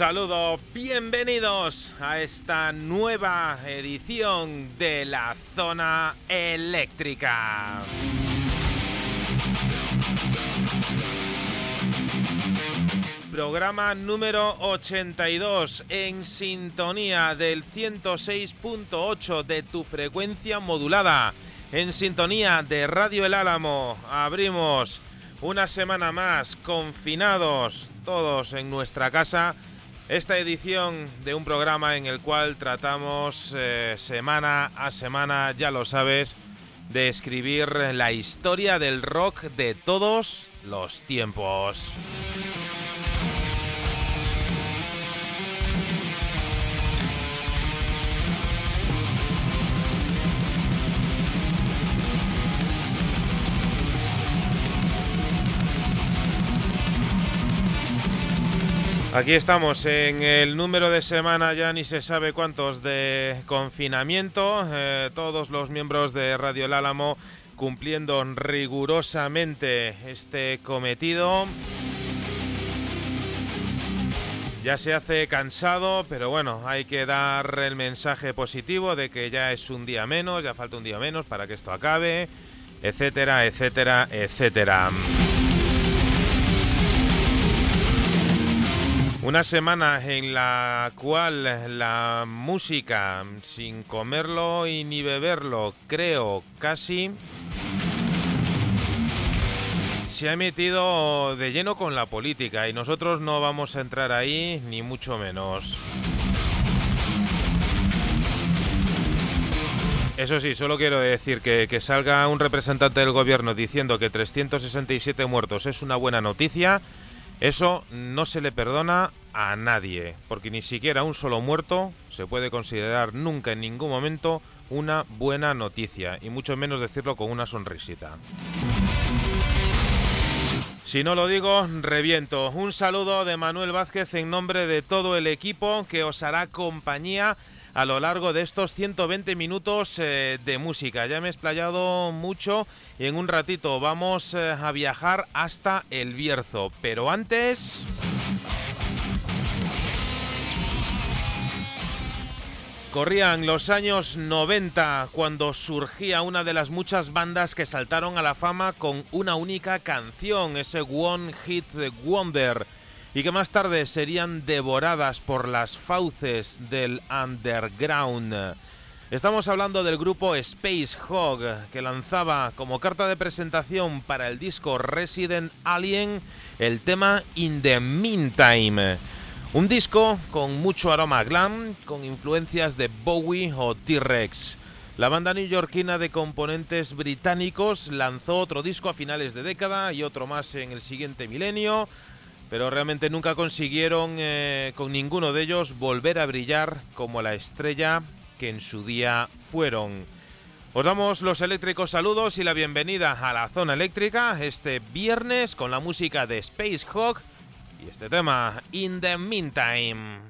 Saludo, bienvenidos a esta nueva edición de la zona eléctrica. Programa número 82 en sintonía del 106.8 de tu frecuencia modulada. En sintonía de Radio El Álamo abrimos una semana más confinados todos en nuestra casa esta edición de un programa en el cual tratamos eh, semana a semana, ya lo sabes, de escribir la historia del rock de todos los tiempos. Aquí estamos en el número de semana, ya ni se sabe cuántos de confinamiento. Eh, todos los miembros de Radio El Álamo cumpliendo rigurosamente este cometido. Ya se hace cansado, pero bueno, hay que dar el mensaje positivo de que ya es un día menos, ya falta un día menos para que esto acabe, etcétera, etcétera, etcétera. Una semana en la cual la música, sin comerlo y ni beberlo, creo casi, se ha metido de lleno con la política y nosotros no vamos a entrar ahí ni mucho menos. Eso sí, solo quiero decir que, que salga un representante del gobierno diciendo que 367 muertos es una buena noticia eso no se le perdona a nadie, porque ni siquiera un solo muerto se puede considerar nunca en ningún momento una buena noticia, y mucho menos decirlo con una sonrisita. Si no lo digo, reviento. Un saludo de Manuel Vázquez en nombre de todo el equipo que os hará compañía a lo largo de estos 120 minutos eh, de música. Ya me he explayado mucho y en un ratito vamos eh, a viajar hasta el Bierzo. Pero antes... Corrían los años 90 cuando surgía una de las muchas bandas que saltaron a la fama con una única canción, ese One Hit Wonder, y que más tarde serían devoradas por las fauces del underground. Estamos hablando del grupo Space Hog, que lanzaba como carta de presentación para el disco Resident Alien el tema In the Meantime. Un disco con mucho aroma glam, con influencias de Bowie o T-Rex. La banda neoyorquina de componentes británicos lanzó otro disco a finales de década y otro más en el siguiente milenio, pero realmente nunca consiguieron eh, con ninguno de ellos volver a brillar como la estrella que en su día fueron. Os damos los eléctricos saludos y la bienvenida a la zona eléctrica este viernes con la música de Space Hawk y este tema, In the Meantime.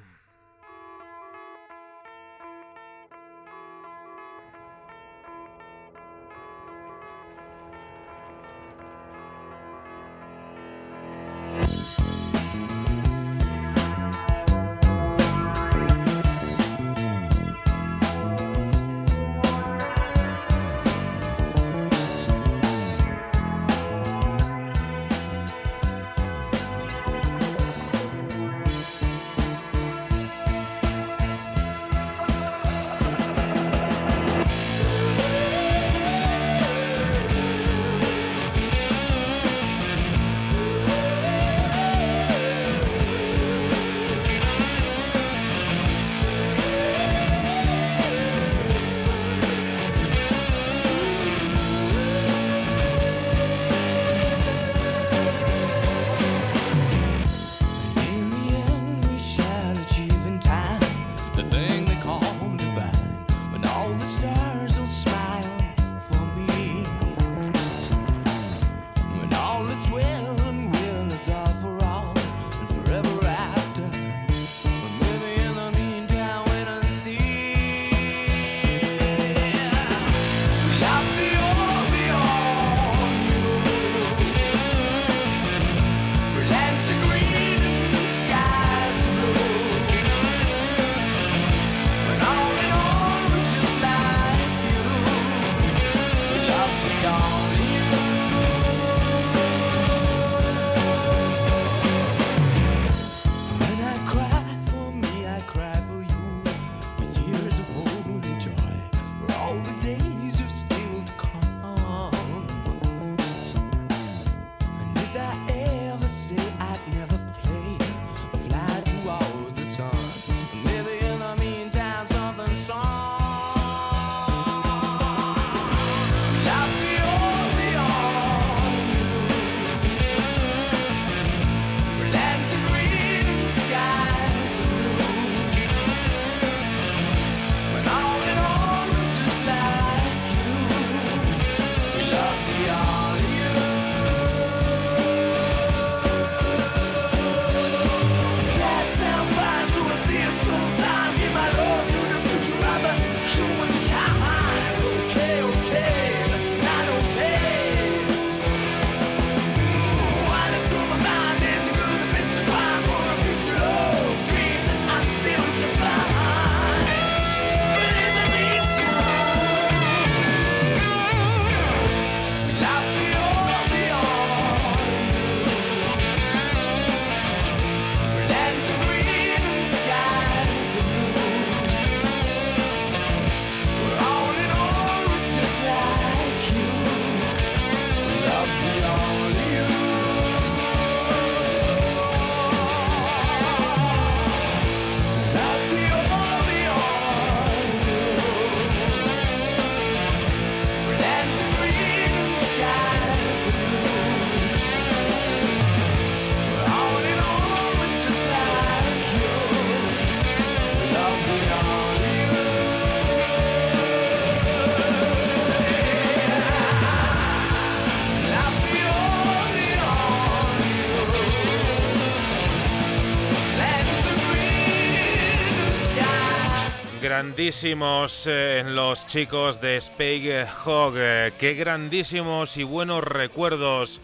Grandísimos eh, los chicos de Spake Hog. Eh, qué grandísimos y buenos recuerdos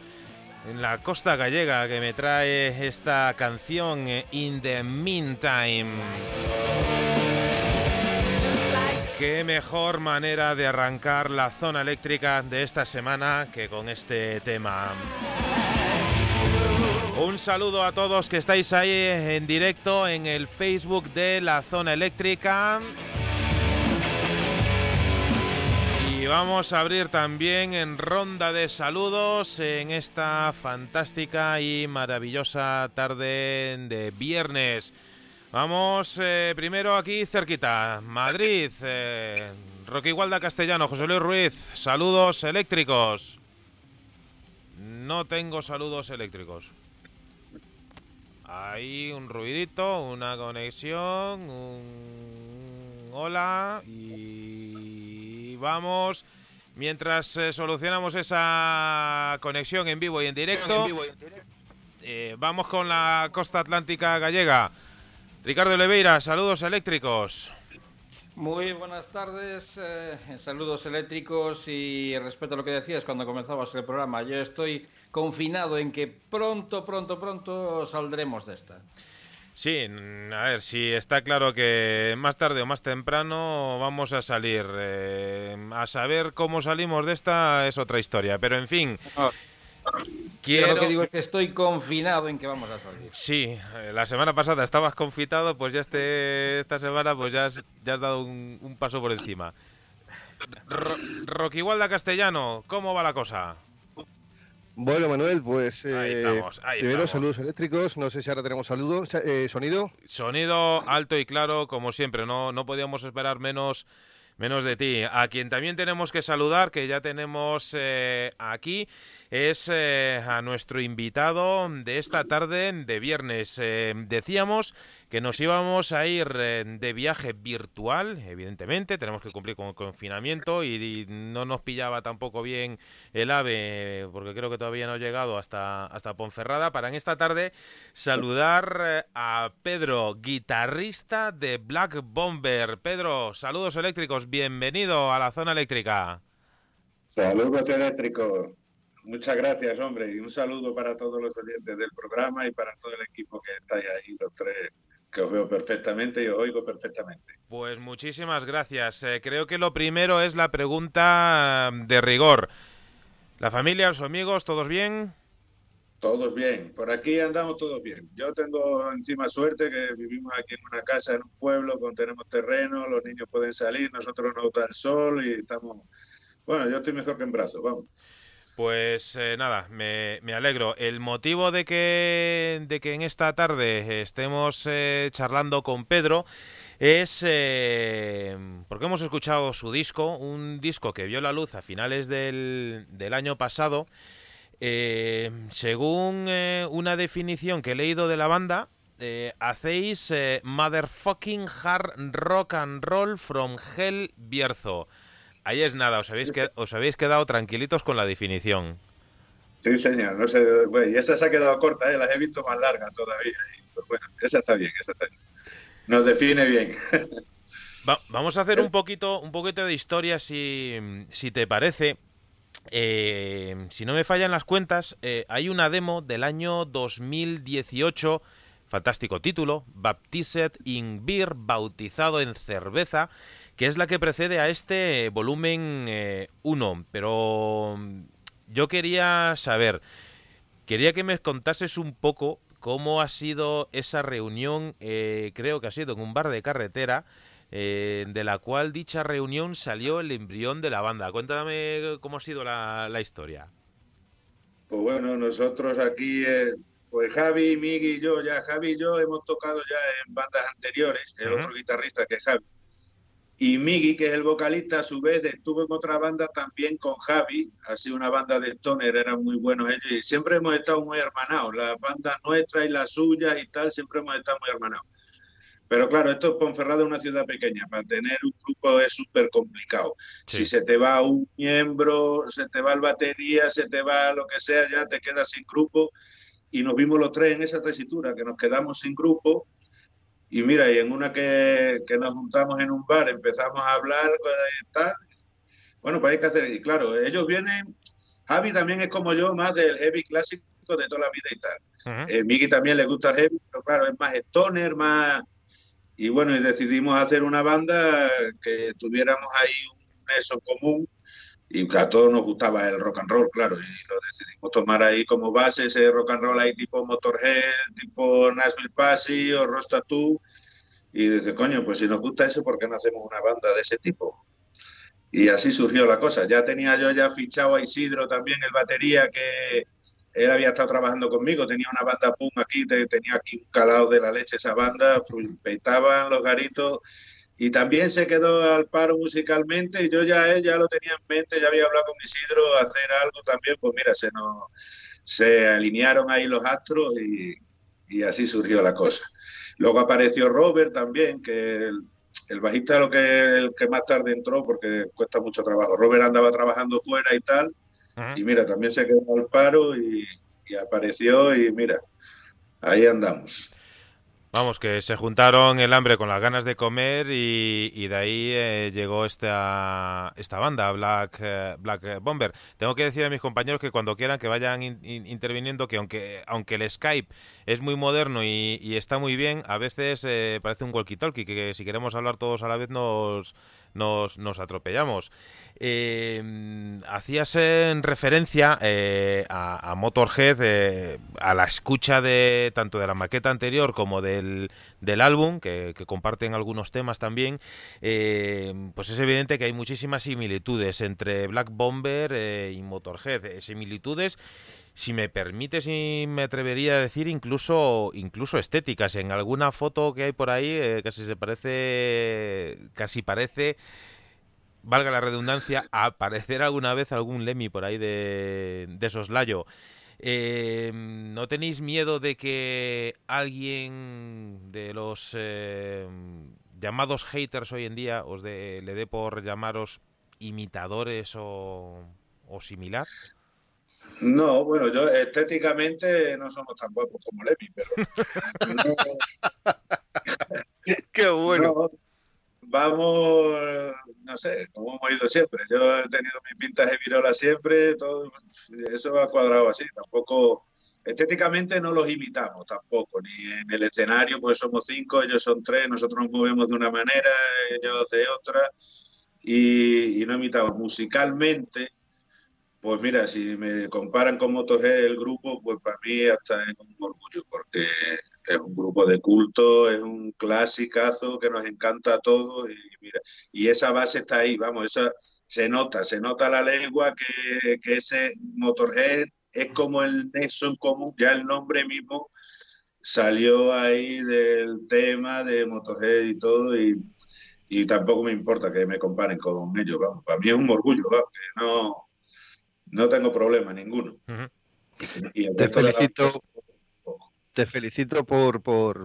en la costa gallega que me trae esta canción eh, In the Meantime. qué mejor manera de arrancar la zona eléctrica de esta semana que con este tema. Un saludo a todos que estáis ahí en directo en el Facebook de la zona eléctrica. Vamos a abrir también en ronda de saludos en esta fantástica y maravillosa tarde de viernes. Vamos eh, primero aquí cerquita, Madrid, eh, Roque Igualda Castellano, José Luis Ruiz, saludos eléctricos. No tengo saludos eléctricos. Hay un ruidito, una conexión, un hola y vamos. Mientras eh, solucionamos esa conexión en vivo y en directo, eh, vamos con la costa atlántica gallega. Ricardo Leveira, saludos eléctricos. Muy buenas tardes, eh, saludos eléctricos y respecto a lo que decías cuando comenzabas el programa, yo estoy confinado en que pronto, pronto, pronto saldremos de esta. Sí, a ver, si está claro que más tarde o más temprano vamos a salir. Eh, a saber cómo salimos de esta es otra historia, pero en fin. Quiero... Lo que digo es que estoy confinado en que vamos a salir. Sí, eh, la semana pasada estabas confitado, pues ya este, esta semana pues ya has, ya has dado un, paso por encima. Rocky Igualda Castellano, ¿cómo va la cosa? Bueno, Manuel, pues ahí eh, primero saludos eléctricos. No sé si ahora tenemos saludos, eh, sonido. Sonido alto y claro, como siempre. No, no podíamos esperar menos, menos de ti. A quien también tenemos que saludar, que ya tenemos eh, aquí, es a nuestro invitado de esta tarde de viernes. decíamos que nos íbamos a ir eh, de viaje virtual, evidentemente, tenemos que cumplir con el confinamiento y, no nos pillaba tampoco bien el AVE, porque creo que todavía no ha llegado hasta, hasta Ponferrada, para en esta tarde saludar eh, a Pedro, guitarrista de Black Bomber. Pedro, saludos eléctricos, bienvenido a la zona eléctrica. Saludos eléctricos. Muchas gracias, hombre, y un saludo para todos los oyentes del programa y para todo el equipo que está ahí, los tres que os veo perfectamente y os oigo perfectamente. Pues muchísimas gracias. Eh, creo que lo primero es la pregunta de rigor. ¿La familia, los amigos, todos bien? Todos bien, por aquí andamos todos bien. Yo tengo encima suerte que vivimos aquí en una casa, en un pueblo, con tenemos terreno, los niños pueden salir, nosotros nos da el sol y estamos... Bueno, yo estoy mejor que en brazos, vamos. Pues eh, nada, me, alegro. El motivo de que, de que en esta tarde estemos eh, charlando con Pedro es eh, porque hemos escuchado su disco, un disco que vio la luz a finales del, del año pasado. según una definición que he leído de la banda, hacéis motherfucking hard rock and roll from hell Bierzo. Ahí es nada, os habéis, os habéis quedado tranquilitos con la definición. Sí, señor. No sé, y esa se ha quedado corta, ¿eh? las he visto más largas todavía. Pues bueno, esa está bien, esa está bien. Nos define bien. vamos a hacer un poquito, un poquito de historia, si, si te parece. Eh, si no me fallan las cuentas, eh, hay una demo del año 2018, fantástico título, Baptized in Beer, bautizado en cerveza, que es la que precede a este volumen 1. Eh, Pero mm, yo quería saber, quería que me contases un poco cómo ha sido esa reunión, eh, creo que ha sido en un bar de carretera, eh, de la cual dicha reunión salió el embrión de la banda. Cuéntame cómo ha sido la, historia. Pues bueno, nosotros aquí, pues Javi, Migui y yo, ya Javi y yo hemos tocado ya en bandas anteriores, el otro guitarrista que es Javi. Y Miggy, que es el vocalista, a su vez estuvo en otra banda también con Javi, así una banda de stoner, eran muy buenos ellos y siempre hemos estado muy hermanados, la banda nuestra y la suya y tal, siempre hemos estado muy hermanados. Pero claro, esto es Ponferrada una ciudad pequeña, para tener un grupo es súper complicado. Si se te va un miembro, se te va el batería, se te va lo que sea, ya te quedas sin grupo. Y nos vimos los tres en esa tesitura, que nos quedamos sin grupo y mira, y en una que, que nos juntamos en un bar, empezamos a hablar, tal. Bueno, pues hay que hacer, y claro, ellos vienen, Javi también es como yo, más del heavy clásico de toda la vida y tal. Uh Miki también le gusta el heavy, pero claro, es más stoner, más, y bueno, y decidimos hacer una banda que tuviéramos ahí un eso común y a todos nos gustaba el rock and roll, claro, y lo decidimos tomar ahí como base ese rock and roll ahí tipo Motorhead, tipo Nashville Passy o Rostatú, y dice, coño, pues si nos gusta eso, ¿por qué no hacemos una banda de ese tipo? Y así surgió la cosa. Ya tenía yo ya fichado a Isidro también, el batería, que él había estado trabajando conmigo, tenía una banda pum aquí, tenía aquí un calado de la leche esa banda, petaban los garitos y también se quedó al paro musicalmente y yo ya él ya lo tenía en mente, ya había hablado con Isidro hacer algo también, pues mira, se nos se alinearon ahí los astros y, y así surgió la cosa. Luego apareció Robert también, que el, el bajista lo que el que más tarde entró porque cuesta mucho trabajo. Robert andaba trabajando fuera y tal, y mira, también se quedó al paro y apareció y mira, ahí andamos. Vamos, que se juntaron el hambre con las ganas de comer y, de ahí eh, llegó esta, esta banda, Black, eh, Black Bomber. Tengo que decir a mis compañeros que cuando quieran que vayan interviniendo, que aunque, aunque el Skype es muy moderno y, está muy bien, a veces eh, parece un walkie-talkie, que, si queremos hablar todos a la vez nos, nos, nos atropellamos. Eh, hacías en referencia eh, a, Motorhead, eh, a la escucha de tanto de la maqueta anterior como del, del álbum, que, comparten algunos temas también. Eh, pues es evidente que hay muchísimas similitudes entre Black Bomber y Motorhead. similitudes si me permites y me atrevería a decir incluso incluso estéticas en alguna foto que hay por ahí casi se parece casi parece valga la redundancia, aparecer alguna vez algún Lemmy por ahí de, de soslayo. Eh, ¿No tenéis miedo de que alguien de los eh, llamados haters hoy en día os le dé por llamaros imitadores o, similar? No, bueno, yo estéticamente no somos tan guapos como Lemmy, pero... Qué bueno vamos, no sé, como hemos ido siempre. Yo he tenido mis pintas de virola siempre, todo eso ha cuadrado así. Tampoco, estéticamente no los imitamos tampoco, ni en el escenario, pues somos cinco, ellos son tres, nosotros nos movemos de una manera, ellos de otra, y, y no imitamos. Musicalmente, pues mira, si me comparan con Motorhead, el grupo, pues para mí hasta es un orgullo, porque es un grupo de culto, es un clasicazo que nos encanta a todos y mira, y esa base está ahí, vamos, esa se nota, se nota la lengua que, que ese Motorhead es como el nexo en común, ya el nombre mismo salió ahí del tema de Motorhead y todo y, y tampoco me importa que me comparen con ellos, vamos, para mí es un orgullo, vamos, que no no tengo problema ninguno. te felicito. Te felicito por, por,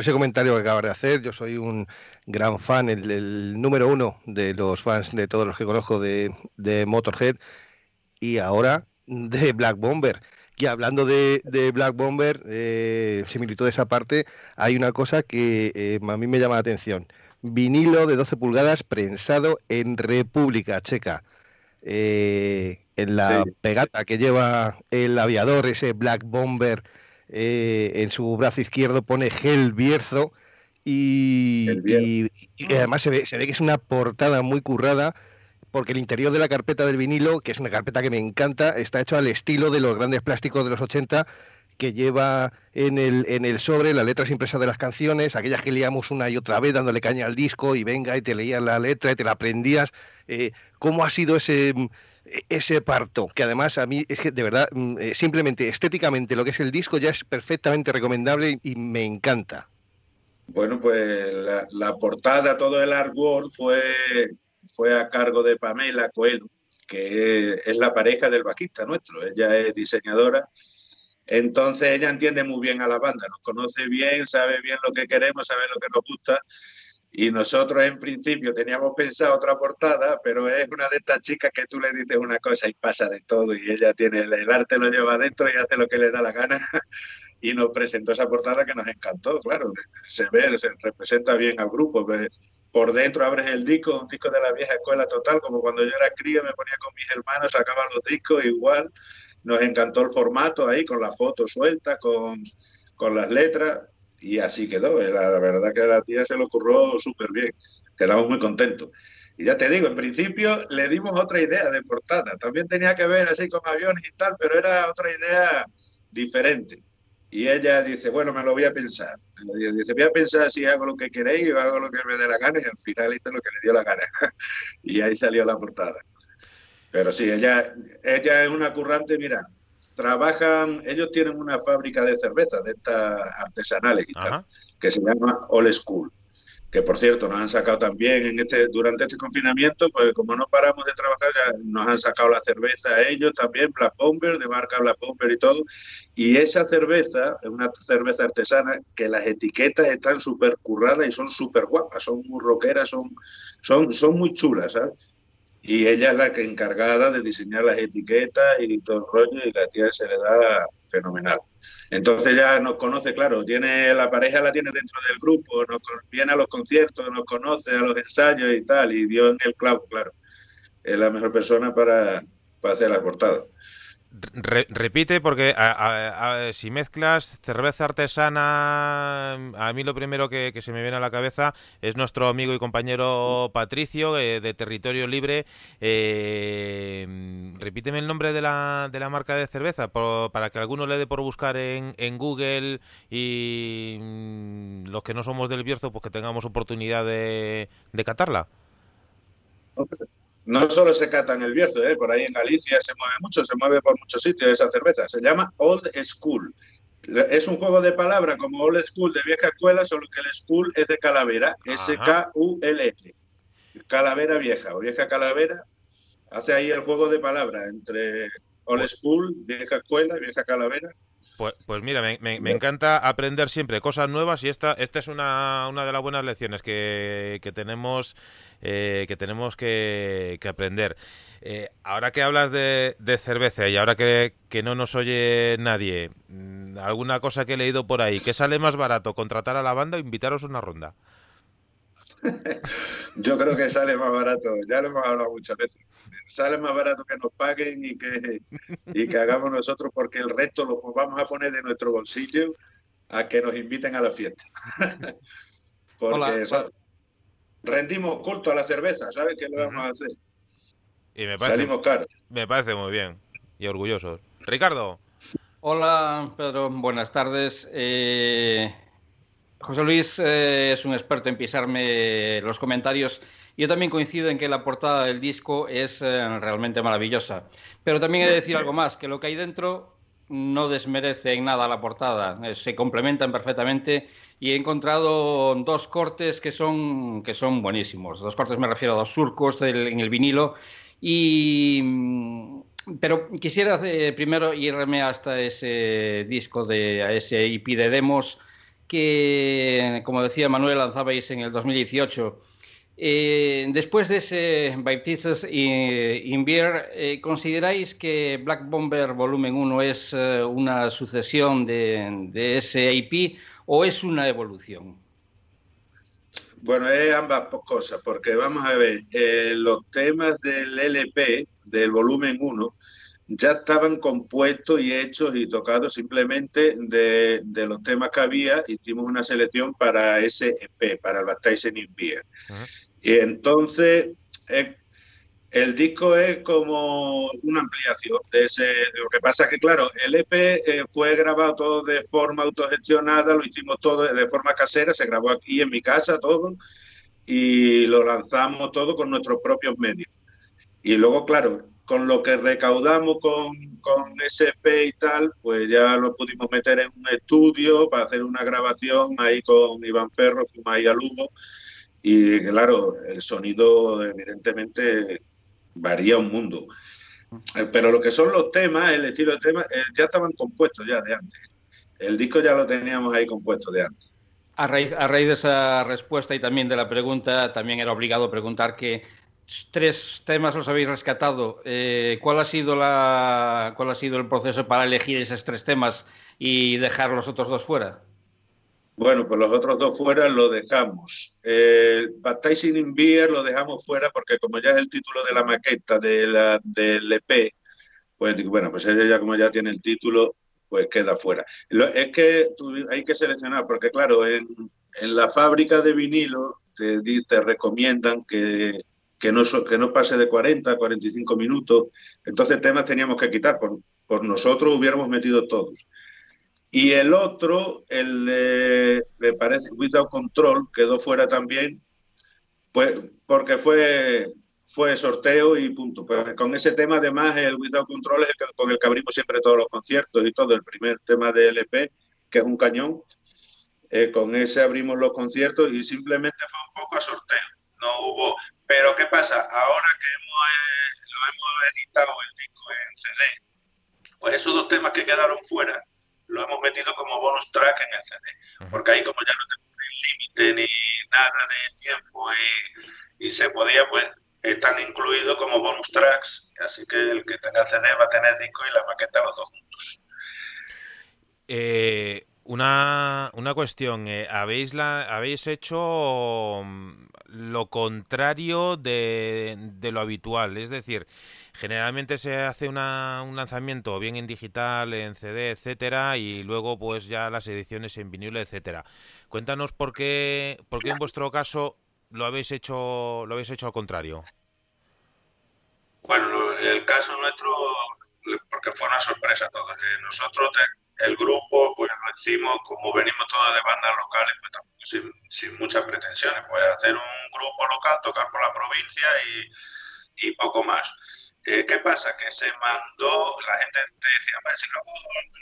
ese comentario que acabas de hacer. Yo soy un gran fan, el, número uno de los fans de todos los que conozco de, Motorhead y ahora de Black Bomber. Y hablando de, Black Bomber, eh, similitud esa parte, hay una cosa que eh, a mí me llama la atención. Vinilo de 12 pulgadas prensado en República Checa. Eh, en la pegata que lleva el aviador, ese Black Bomber, eh, en su brazo izquierdo pone Gel Bierzo y, además se ve, se ve que es una portada muy currada porque el interior de la carpeta del vinilo, que es una carpeta que me encanta, está hecho al estilo de los grandes plásticos de los 80 que lleva en el, en el sobre las letras impresas de las canciones, aquellas que leíamos una y otra vez dándole caña al disco y venga y te leías la letra y te la aprendías. Eh, ¿Cómo ha sido ese, ese parto, que además a mí es que de verdad, mm, eh, simplemente estéticamente lo que es el disco ya es perfectamente recomendable y me encanta. Bueno, pues la, portada, todo el artwork fue, fue a cargo de Pamela Coelho, que es, la pareja del bajista nuestro, ella es diseñadora. Entonces ella entiende muy bien a la banda, nos conoce bien, sabe bien lo que queremos, sabe lo que nos gusta y nosotros en principio teníamos pensado otra portada, pero es una de estas chicas que tú le dices una cosa y pasa de todo y ella tiene el arte lo lleva adentro y hace lo que le da la gana y nos presentó esa portada que nos encantó, claro, se ve, se representa bien al grupo. Por dentro abres el disco, un disco de la vieja escuela total, como cuando yo era cría, me ponía con mis hermanos, sacaba los discos igual. Nos encantó el formato ahí, con la foto suelta, con, con las letras y así quedó. La, verdad que a la tía se lo ocurrió súper bien. Quedamos muy contentos. Y ya te digo, en principio le dimos otra idea de portada. También tenía que ver así con aviones y tal, pero era otra idea diferente. Y ella dice, bueno, me lo voy a pensar. Dice, voy a pensar si hago lo que queréis o hago lo que me dé la gana. Y al final hice lo que le dio la gana. y ahí salió la portada. Pero sí, ella, ella es una currante, mira, trabajan, ellos tienen una fábrica de cerveza, de estas artesanales y tal, que se llama All School que por cierto nos han sacado también en este durante este confinamiento, pues como no paramos de trabajar, ya nos han sacado la cerveza a ellos también, Black Bomber, de marca Black Bomber y todo. Y esa cerveza es una cerveza artesana que las etiquetas están súper curradas y son súper guapas, son muy rockeras, son, son, son muy chulas, ¿sabes? Y ella es la que encargada de diseñar las etiquetas y todo el rollo, y la tía se le da fenomenal. Entonces ya nos conoce, claro, tiene la pareja la tiene dentro del grupo, nos, viene a los conciertos, nos conoce a los ensayos y tal, y dio en el clavo, claro. Es la mejor persona para, para hacer las portadas repite, porque si mezclas cerveza artesana, a mí lo primero que, se me viene a la cabeza es nuestro amigo y compañero Patricio eh, de Territorio Libre. Eh, repíteme el nombre de la, de la marca de cerveza para que alguno le dé por buscar en, en Google y mm, los que no somos del Bierzo, pues que tengamos oportunidad de, de catarla. No solo se cata en el Bierzo, ¿eh? por ahí en Galicia se mueve mucho, se mueve por muchos sitios esa cerveza. Se llama Old School. Es un juego de palabras como Old School de vieja escuela, solo que el School es de calavera, S-K-U-L. Calavera vieja o vieja calavera. Hace ahí el juego de palabras entre Old School, vieja escuela y vieja calavera. Pues, pues mira, me, encanta aprender siempre cosas nuevas y esta, esta es una, una de las buenas lecciones que, que tenemos eh, que tenemos que, aprender. Eh, ahora que hablas de, cerveza y ahora que, no nos oye nadie, mm, ¿alguna cosa que he leído por ahí? ¿Qué sale más barato, contratar a la banda o invitaros a una ronda? Yo creo que sale más barato, ya lo hemos hablado muchas veces, sale más barato que nos paguen y que, y que hagamos nosotros porque el resto lo vamos a poner de nuestro bolsillo a que nos inviten a la fiesta. porque rendimos culto a la cerveza, ¿sabes qué lo vamos a hacer? Y me parece, Salimos caros. Me parece muy bien y orgullosos. Ricardo. Hola, Pedro, buenas tardes. Eh, José Luis eh, es un experto en pisarme los comentarios. Yo también coincido en que la portada del disco es eh, realmente maravillosa. Pero también he de decir algo más, que lo que hay dentro no desmerece en nada la portada, se complementan perfectamente y he encontrado dos cortes que son, que son buenísimos. Dos cortes me refiero a dos surcos en el vinilo. Y, mm, pero quisiera eh, primero irme hasta ese disco, de, a ese IP de demos que, como decía Manuel, lanzabais en el 2018. Eh, después de ese Baptistas in Beer, eh, ¿consideráis que Black Bomber Volumen 1 es una sucesión de, de ese IP o es una evolución? Bueno, es ambas cosas, porque vamos a ver, eh, los temas del LP, del volumen 1, ya estaban compuestos y hechos y tocados simplemente de, los temas que había. Hicimos una selección para ese EP, para el Baptizing in Beer. Y entonces, el disco es como una ampliación de ese. Lo que pasa es que, claro, el EP eh, fue grabado todo de forma autogestionada, lo hicimos todo de forma casera, se grabó aquí en mi casa todo y lo lanzamos todo con nuestros propios medios. Y luego, claro, con lo que recaudamos con, con EP y tal, pues ya lo pudimos meter en un estudio para hacer una grabación ahí con Iván Ferro, ahí a Lugo. Y claro, el sonido evidentemente varía un mundo. Eh, pero lo que son los temas, el estilo de temas, eh, ya estaban compuestos ya de antes. El disco ya lo teníamos ahí compuesto de antes. A raíz, a raíz de esa respuesta y también de la pregunta, también era obligado preguntar que tres temas los habéis rescatado. Eh, ¿cuál, ha sido la, ¿Cuál ha sido el proceso para elegir esos tres temas y dejar los otros dos fuera? Bueno, pues los otros dos fuera lo dejamos. El Baptizing in Beer lo dejamos fuera porque como ya es el título de la maqueta de la, del EP, pues bueno, pues ella ya como ya tiene el título, pues queda fuera. es que hay que seleccionar, porque claro, en, la fábrica de vinilo te, te recomiendan que, que, no, pase de 40 a 45 minutos, entonces temas teníamos que quitar, por, nosotros hubiéramos metido todos. Y el otro, el de, me parece, Without Control, quedó fuera también, pues porque fue fue sorteo y punto. Pero con ese tema, además, el Without Control es el con el que abrimos siempre todos los conciertos y todo. El primer tema de LP, que es un cañón, eh, con ese abrimos los conciertos y simplemente fue un poco a sorteo. No hubo. Pero, ¿qué pasa? Ahora que hemos, eh, lo hemos editado el disco en CD, pues esos dos temas que quedaron fuera lo hemos metido como bonus track en el CD. Porque ahí, como ya no tenemos límite ni nada de tiempo y, y se podía, pues están incluidos como bonus tracks, así que el que tenga CD va a tener disco y la maqueta los dos juntos. Eh, una, una, cuestión, eh, ¿habéis, la, ¿habéis hecho mm, lo contrario de, de, lo habitual? Es decir, generalmente se hace una, un lanzamiento bien en digital, en CD, etcétera, y luego pues ya las ediciones en vinilo, etcétera. Cuéntanos por qué, por qué en vuestro caso lo habéis hecho lo habéis hecho al contrario. Bueno, el caso nuestro, porque fue una sorpresa. Eh, nosotros, el grupo, pues lo hicimos, como venimos todos de bandas locales, pues tampoco sin, sin muchas pretensiones, pues hacer un grupo local, tocar por la provincia y, y poco más. Eh, ¿Qué pasa? Que se mandó, la gente te decía, si luego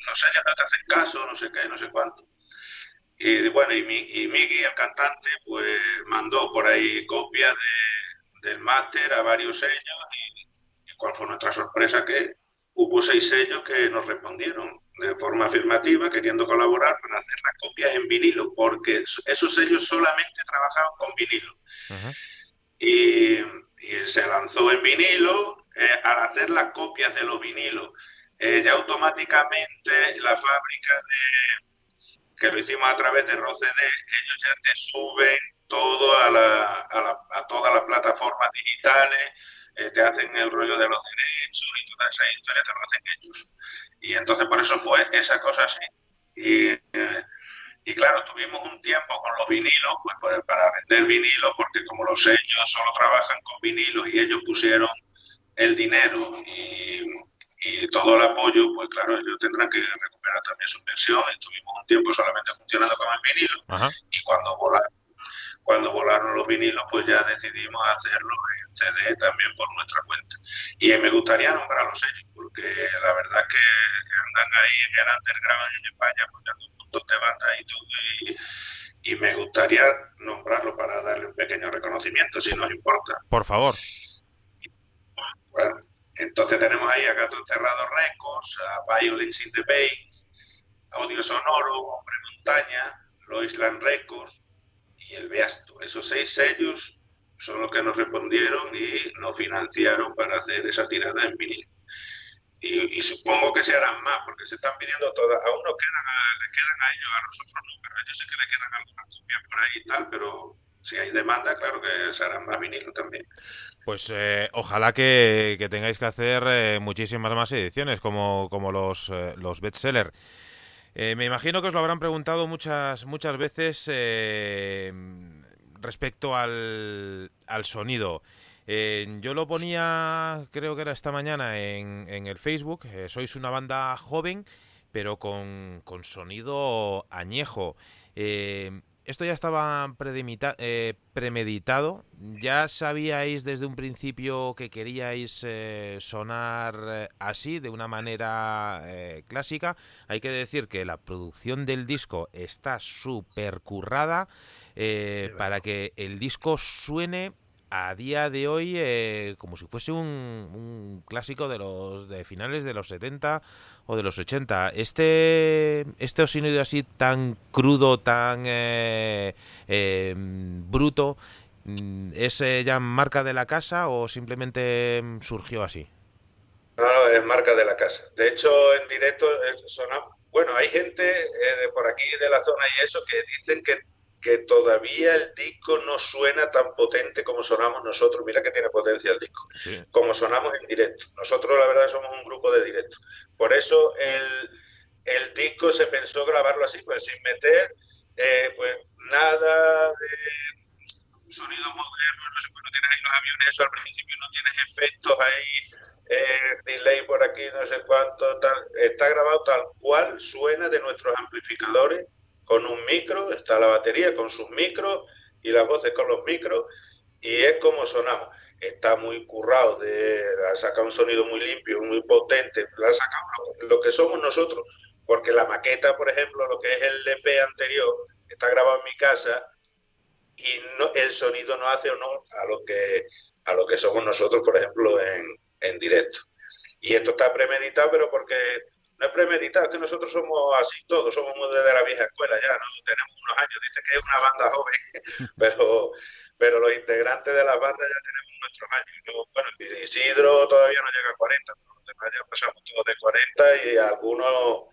los sellos no te hacen caso, no sé qué, no sé cuánto. Y bueno, y, y Miggy, el cantante, pues mandó por ahí copias de, del máster a varios sellos y, cuál fue nuestra sorpresa que hubo seis sellos que nos respondieron de forma afirmativa, queriendo colaborar para hacer las copias en vinilo, porque esos sellos solamente trabajaban con vinilo. y, se lanzó en vinilo, eh, al hacer las copias de los vinilos, eh, ya automáticamente la fábrica de que lo hicimos a través de ROCD, ellos ya te suben todo a, la, a, todas las plataformas digitales, eh, te hacen el rollo de los derechos y toda esa historia te lo hacen ellos. Y entonces por eso fue esa cosa así. Y, eh, y claro, tuvimos un tiempo con los vinilos, pues para vender vinilos, porque como los sellos solo trabajan con vinilos y ellos pusieron el dinero y y todo el apoyo, pues claro, ellos tendrán que recuperar también su pensión. Estuvimos un tiempo solamente funcionando con el vinilo y cuando volaron, cuando volaron los vinilos, pues ya decidimos hacerlo en CD también por nuestra cuenta. Y me gustaría nombrar los ellos, porque la verdad que andan ahí en el underground en España apoyando un montón de bandas y todo. Y, me gustaría nombrarlo para darle un pequeño reconocimiento, si nos importa. Por favor. Bueno, entonces tenemos ahí a Gato Enterrado Records, a Violence in the Bay, Audio Sonoro, Hombre Montaña, Loisland Records el Beasto. Esos seis sellos son los que nos respondieron y nos financiaron para hacer esa tirada en vinilo. Y, supongo que se harán más, porque se están pidiendo todas. A unos quedan le quedan a ellos, a nosotros no, pero a ellos sí que le quedan algunas copias por ahí y tal, pero si hay demanda, claro que se harán más vinilo también. Pues eh, ojalá que, tengáis que hacer eh, muchísimas más ediciones como, como los, eh, los bestsellers. Me imagino que os lo habrán preguntado muchas, muchas veces respecto al, al sonido. yo lo ponía, creo que era esta mañana, en, en el Facebook. sois una banda joven, pero con, con sonido añejo. ¿Esto ya estaba eh, premeditado? ¿Ya sabíais desde un principio que queríais eh, sonar eh, así, de una manera clásica? Hay que decir que la producción del disco está súper currada para que el disco suene a día de hoy eh, como si fuese un, clásico de los de finales de los 70 o de los 80. Este este sonido así tan crudo, tan eh, eh, bruto, mm, ¿es ya marca de la casa o simplemente mm, surgió así? No, no, es marca de la casa. De hecho, en directo Bueno, hay gente de por aquí de la zona y eso que dicen que que todavía el disco no suena tan potente como sonamos nosotros. Mira que tiene potencia el disco. Como sonamos en directo. Nosotros, la verdad, somos un grupo de directo. Por eso, el, el disco se pensó grabarlo así, pues sin meter eh, pues nada de sonido moderno, no sé, pues no tienes ahí los aviones, eso al principio no tienes efectos ahí, eh, delay por aquí, no sé cuánto, tal. Está grabado tal cual suena de nuestros amplificadores, con un micro, está la batería con sus micros y las voces con los micros, y es como sonamos. Está muy currado, de, ha sacado un sonido muy limpio, muy potente, ha sacado lo, que somos nosotros, porque la maqueta, por ejemplo, lo que es el EP anterior, está grabado en mi casa y no, el sonido no hace honor a lo que a lo que somos nosotros, por ejemplo, en, en directo. Y esto está premeditado, pero porque no es premeditado, es que nosotros somos así todos, somos de la vieja escuela ya, ¿no? Tenemos unos años, dice que es una banda joven, pero, pero los integrantes de la banda ya tenemos nuestros años. Bueno, Isidro todavía no llega a 40, pero ya pasamos todos de 40 y algunos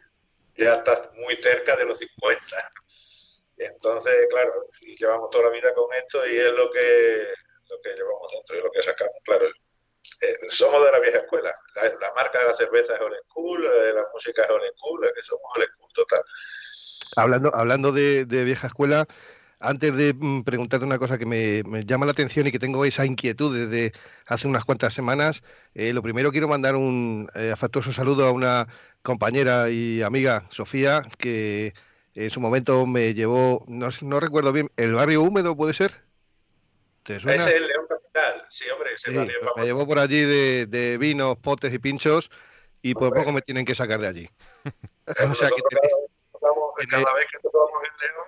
ya está muy cerca de los 50. Entonces, claro, y llevamos toda la vida con esto y es lo que, lo que llevamos dentro y lo que sacamos, claro. Eh, somos de la vieja escuela. La, marca de la cerveza es Old School, eh, la música es Old School, que somos Old School total. Hablando, hablando de, vieja escuela, antes de mm, preguntarte una cosa que me, llama la atención y que tengo esa inquietud desde hace unas cuantas semanas, eh, lo primero quiero mandar un afectuoso saludo a una compañera y amiga, Sofía, que en su momento me llevó, no, no recuerdo bien, ¿el barrio húmedo puede ser? ¿Te suena? Es el León sí, hombre, ese sí, Me llevó por allí de, de, vinos, potes y pinchos y por poco me tienen que sacar de allí. o sea que cada vez que tocamos en León,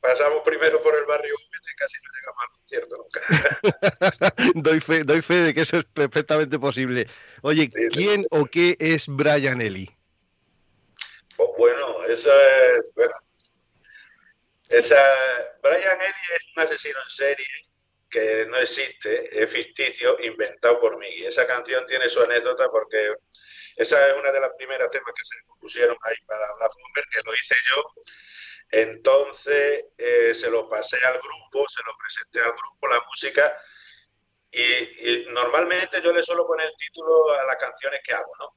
pasamos primero por el barrio húmedo y casi no llegamos al concierto nunca. doy, fe, doy fe de que eso es perfectamente posible. Oye, ¿quién o qué es Brian Ely? Pues bueno, esa es. Bueno, esa, Brian Ely es un asesino en serie que no existe, es ficticio, inventado por mí. Y esa canción tiene su anécdota porque esa es una de las primeras temas que se pusieron ahí para hablar que lo hice yo. Entonces eh, se lo pasé al grupo, se lo presenté al grupo, la música, y, normalmente yo le suelo poner el título a las canciones que hago, ¿no?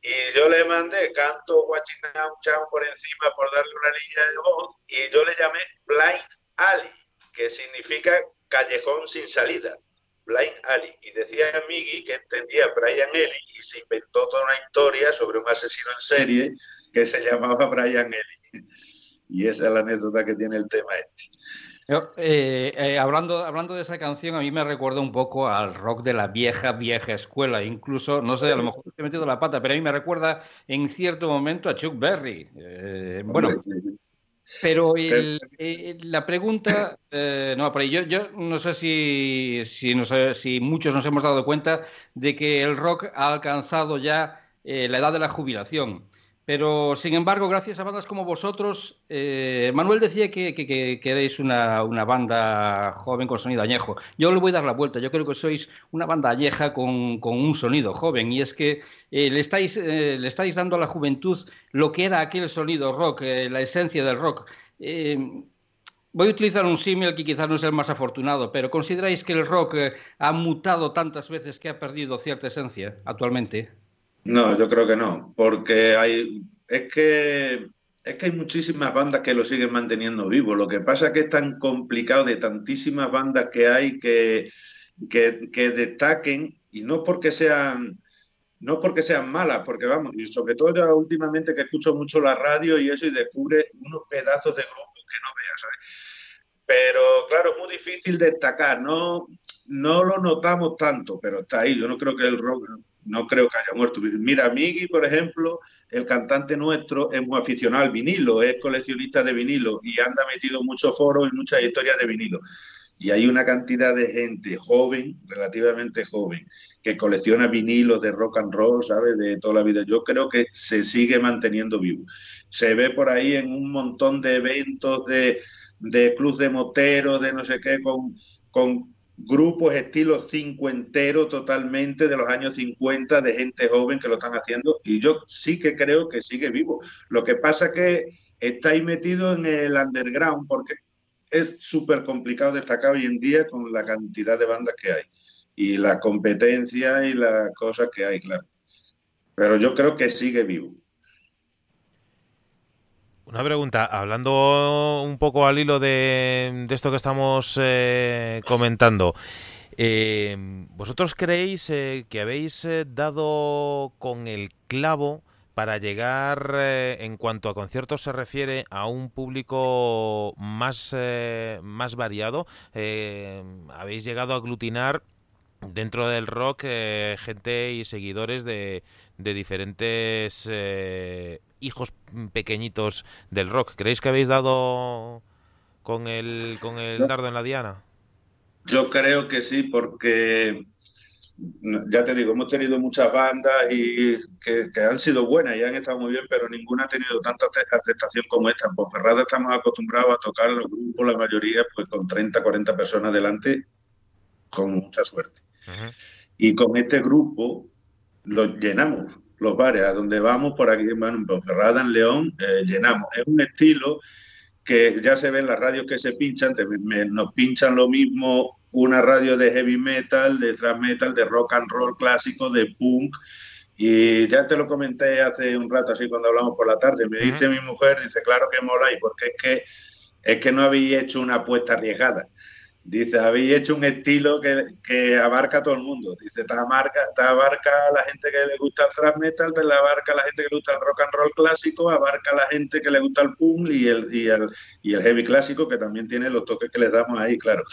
Y yo le mandé canto Guachinao Chao por encima por darle una línea de voz y yo le llamé Blind Alley, que significa callejón sin salida. Blind Alley. Y decía Miggy que entendía Brian Ely y se inventó toda una historia sobre un asesino en serie que se llamaba Brian Ely. Y esa es la anécdota que tiene el tema este. Eh, eh, hablando, hablando de esa canción, a mí me recuerda un poco al rock de la vieja, vieja escuela. Incluso, no sé, a lo mejor he metido la pata, pero a mí me recuerda en cierto momento a Chuck Berry. Eh, bueno, pero la pregunta, no, pero yo, yo no sé si, si, no sé si muchos nos hemos dado cuenta de que el rock ha alcanzado ya la edad de la jubilación. Pero, sin embargo, gracias a bandas como vosotros, eh, Manuel decía que, que, erais una, banda joven con sonido añejo. Yo le voy a dar la vuelta. Yo creo que sois una banda añeja con, un sonido joven. Y es que eh, le, estáis, eh, le estáis dando a la juventud lo que era aquel sonido rock, la esencia del rock. voy a utilizar un símil que quizás no es el más afortunado, pero ¿consideráis que el rock ha mutado tantas veces que ha perdido cierta esencia actualmente? No, yo creo que no, porque hay, es que es que hay muchísimas bandas que lo siguen manteniendo vivo. Lo que pasa es que es tan complicado de tantísimas bandas que hay que, que, destaquen, y no porque sean no porque sean malas, porque vamos, y sobre todo yo últimamente que escucho mucho la radio y eso y descubre unos pedazos de grupos que no veas, ¿sabes? Pero claro, es muy difícil destacar, no, no lo notamos tanto, pero está ahí. Yo no creo que el rock, no creo que haya muerto. Mira, Miggy, por ejemplo, el cantante nuestro es muy aficionado al vinilo, es coleccionista de vinilo y anda metido en muchos foros y muchas historias de vinilo. Y hay una cantidad de gente joven, relativamente joven, que colecciona vinilos de rock and roll, ¿sabes? De toda la vida. Yo creo que se sigue manteniendo vivo. Se ve por ahí en un montón de eventos de, de clubs de moteros, de no sé qué, con, con grupos estilo cincuentero totalmente de los años 50 de gente joven que lo están haciendo y yo sí que creo que sigue vivo. Lo que pasa que está ahí metido en el underground porque es súper complicado destacar hoy en día con la cantidad de bandas que hay y la competencia y las cosas que hay, claro. Pero yo creo que sigue vivo. Una pregunta, hablando un poco al hilo de, esto que estamos eh, comentando. Eh, ¿Vosotros creéis eh, que habéis dado con el clavo para llegar, en cuanto a conciertos se refiere, a un público más, más variado? ¿Habéis llegado a aglutinar dentro del rock gente y seguidores de, de diferentes hijos pequeñitos del rock. ¿Creéis que habéis dado con el, con el dardo en la diana? Yo creo que sí, porque ya te digo, hemos tenido muchas bandas y que, han sido buenas y han estado muy bien, pero ninguna ha tenido tanta aceptación como esta. En Ponferrada estamos acostumbrados a tocar los grupos, la mayoría, pues con 30, 40 personas delante, con mucha suerte. Y con este grupo lo llenamos los bares a donde vamos, por aquí bueno, en Ponferrada, en León, eh, llenamos. Es un estilo que ya se ve en las radios que se pinchan, nos pinchan lo mismo una radio de heavy metal, de thrash metal, de rock and roll clásico, de punk. Y ya te lo comenté hace un rato, así cuando hablamos por la tarde. Me dice mi mujer, dice, claro que moláis, porque es que, es que no habéis hecho una apuesta arriesgada. Dice, habéis hecho un estilo que, que, abarca a todo el mundo. Dice, te abarca, te abarca a la gente que le gusta el thrash metal, te abarca a la gente que le gusta el rock and roll clásico, abarca a la gente que le gusta el punk y el, y el, y el heavy clásico, que también tiene los toques que les damos ahí, claro.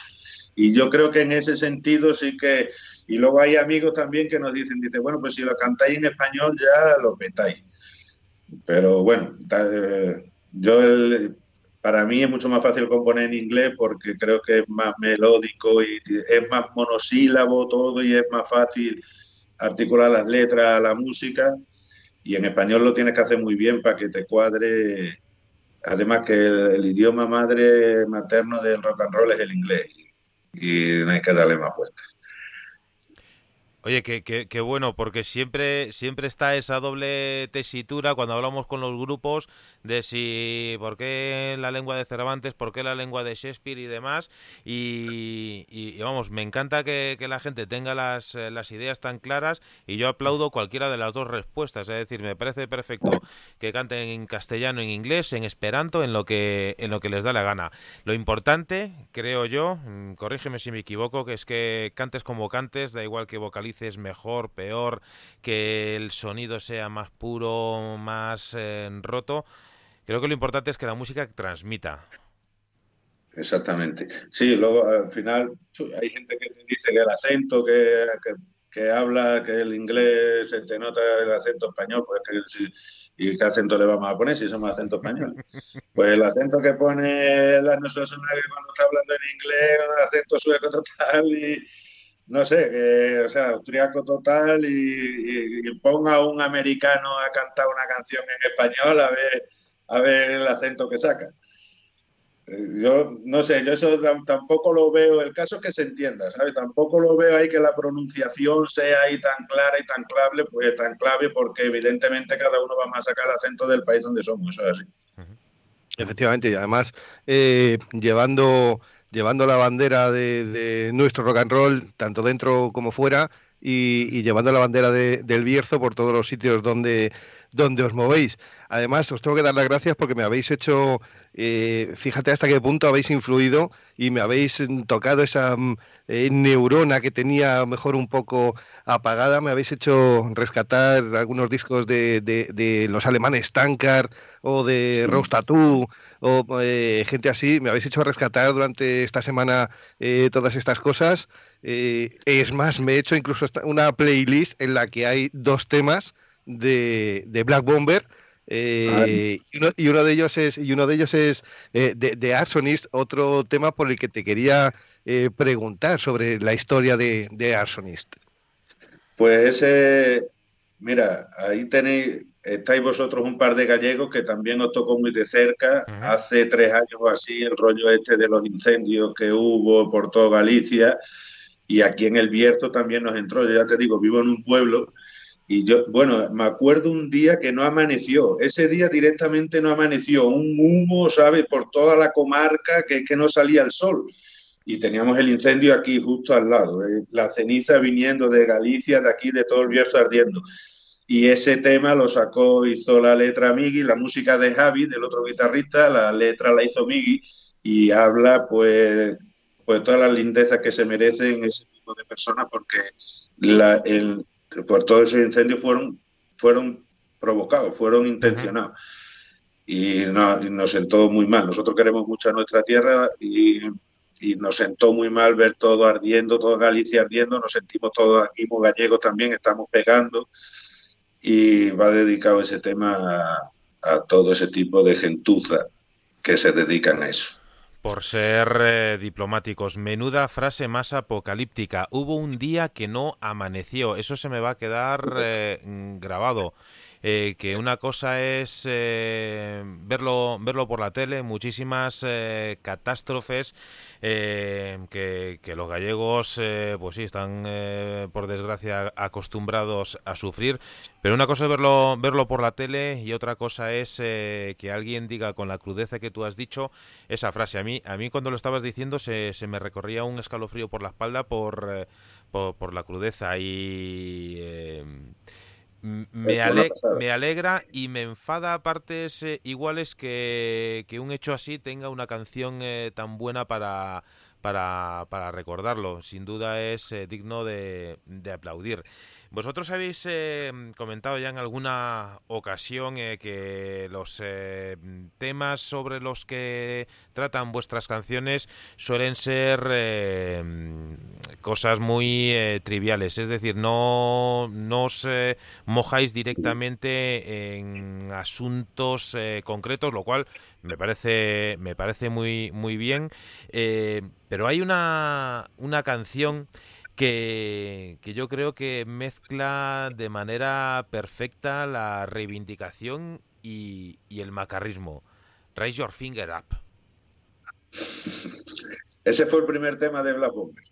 Y yo creo que en ese sentido sí que... Y luego hay amigos también que nos dicen, dice, bueno, pues si lo cantáis en español ya lo metáis. Pero bueno, eh, yo el, para mí es mucho más fácil componer en inglés porque creo que es más melódico y es más monosílabo todo y es más fácil articular las letras a la música. Y en español lo tienes que hacer muy bien para que te cuadre. Además que el, idioma madre materno del rock and roll es el inglés y no hay que darle más vueltas. Oye, qué, bueno, porque siempre, siempre está esa doble tesitura cuando hablamos con los grupos de si, por qué la lengua de Cervantes, por qué la lengua de Shakespeare y demás. Y, vamos, me encanta que, la gente tenga las, las, ideas tan claras y yo aplaudo cualquiera de las dos respuestas. Es decir, me parece perfecto que canten en castellano, en inglés, en esperanto, en lo que, en lo que les da la gana. Lo importante, creo yo, mm, corrígeme si me equivoco, que es que cantes como cantes, da igual que vocalices es mejor, peor, que el sonido sea más puro, más eh, roto. Creo que lo importante es que la música transmita. Exactamente. Sí, luego al final hay gente que te dice que el acento, que, que, habla, que el inglés se te nota el acento español, pues que, ¿y qué acento le vamos a poner si somos acento español? Pues el acento que pone la nuestra cuando está hablando en inglés, un acento sueco total y, no sé, o sea, austriaco total y, ponga un americano a cantar una canción en español a ver, a ver el acento que saca. Eh, yo no sé, yo eso tampoco lo veo, el caso es que se entienda, ¿sabes? Tampoco lo veo ahí que la pronunciación sea ahí tan clara y tan clave, pues tan clave porque evidentemente cada uno va a sacar el acento del país donde somos, eso es así. Efectivamente, y además eh, llevando llevando la bandera de, nuestro rock and roll, tanto dentro como fuera, y, llevando la bandera del Bierzo por todos los sitios donde, donde os movéis. Además, os tengo que dar las gracias porque me habéis hecho, eh, fíjate hasta qué punto habéis influido y me habéis tocado esa mm, eh, neurona que tenía mejor un poco apagada, me habéis hecho rescatar algunos discos de, de, los alemanes Tankard o de Rose Tattoo o eh, gente así, me habéis hecho rescatar durante esta semana todas estas cosas. es más, me he hecho incluso una playlist en la que hay dos temas de, de Black Bomber eh, y, uno, de ellos es, y uno de ellos es eh, de, Arsonist, otro tema por el que te quería eh, preguntar sobre la historia de, de Arsonist. Pues mira, ahí tenéis, estáis vosotros un par de gallegos que también os tocó muy de cerca. Hace tres años o así, el rollo este de los incendios que hubo por toda Galicia. Y aquí en el Bierzo también nos entró. Yo ya te digo, vivo en un pueblo y yo, bueno, me acuerdo un día que no amaneció. Ese día directamente no amaneció. Un humo, ¿sabes? Por toda la comarca que, que no salía el sol. Y teníamos el incendio aquí, justo al lado. Eh, la ceniza viniendo de Galicia, de aquí, de todo el Bierzo ardiendo. Y ese tema lo sacó, hizo la letra Migi, la música de Javi, del otro guitarrista, la letra la hizo Migi y habla pues, pues todas las lindezas que se merecen ese tipo de personas porque la, el, por todos esos incendios fueron, fueron provocados, fueron intencionados. Y, no, nos sentó muy mal. Nosotros queremos mucho a nuestra tierra y, y, nos sentó muy mal ver todo ardiendo, toda Galicia ardiendo. Nos sentimos todos aquí, gallegos también, estamos pegando. Y va dedicado ese tema a, todo ese tipo de gentuza que se dedican a eso. Por ser eh, diplomáticos, menuda frase más apocalíptica. Hubo un día que no amaneció. Eso se me va a quedar eh, grabado. Eh, que una cosa es eh, verlo, verlo por la tele, muchísimas eh, catástrofes que, los gallegos, pues sí, están por desgracia acostumbrados a sufrir, pero una cosa es verlo, verlo por la tele y otra cosa es que alguien diga con la crudeza que tú has dicho esa frase. A mí, a mí cuando lo estabas diciendo se, se me recorría un escalofrío por la espalda por, por, por la crudeza y me, me, alegra y me enfada a partes eh, iguales que, que, un hecho así tenga una canción eh, tan buena para, para, para, recordarlo. Sin duda es eh, digno de, aplaudir. Vosotros habéis eh, comentado ya en alguna ocasión eh, que los temas sobre los que tratan vuestras canciones suelen ser cosas muy triviales, es decir, no, no os mojáis directamente en asuntos concretos, lo cual me parece, me parece muy, muy bien, pero hay una, una canción que, yo creo que mezcla de manera perfecta la reivindicación y, el macarrismo. Raise your finger up. Ese fue el primer tema de Black Bomber.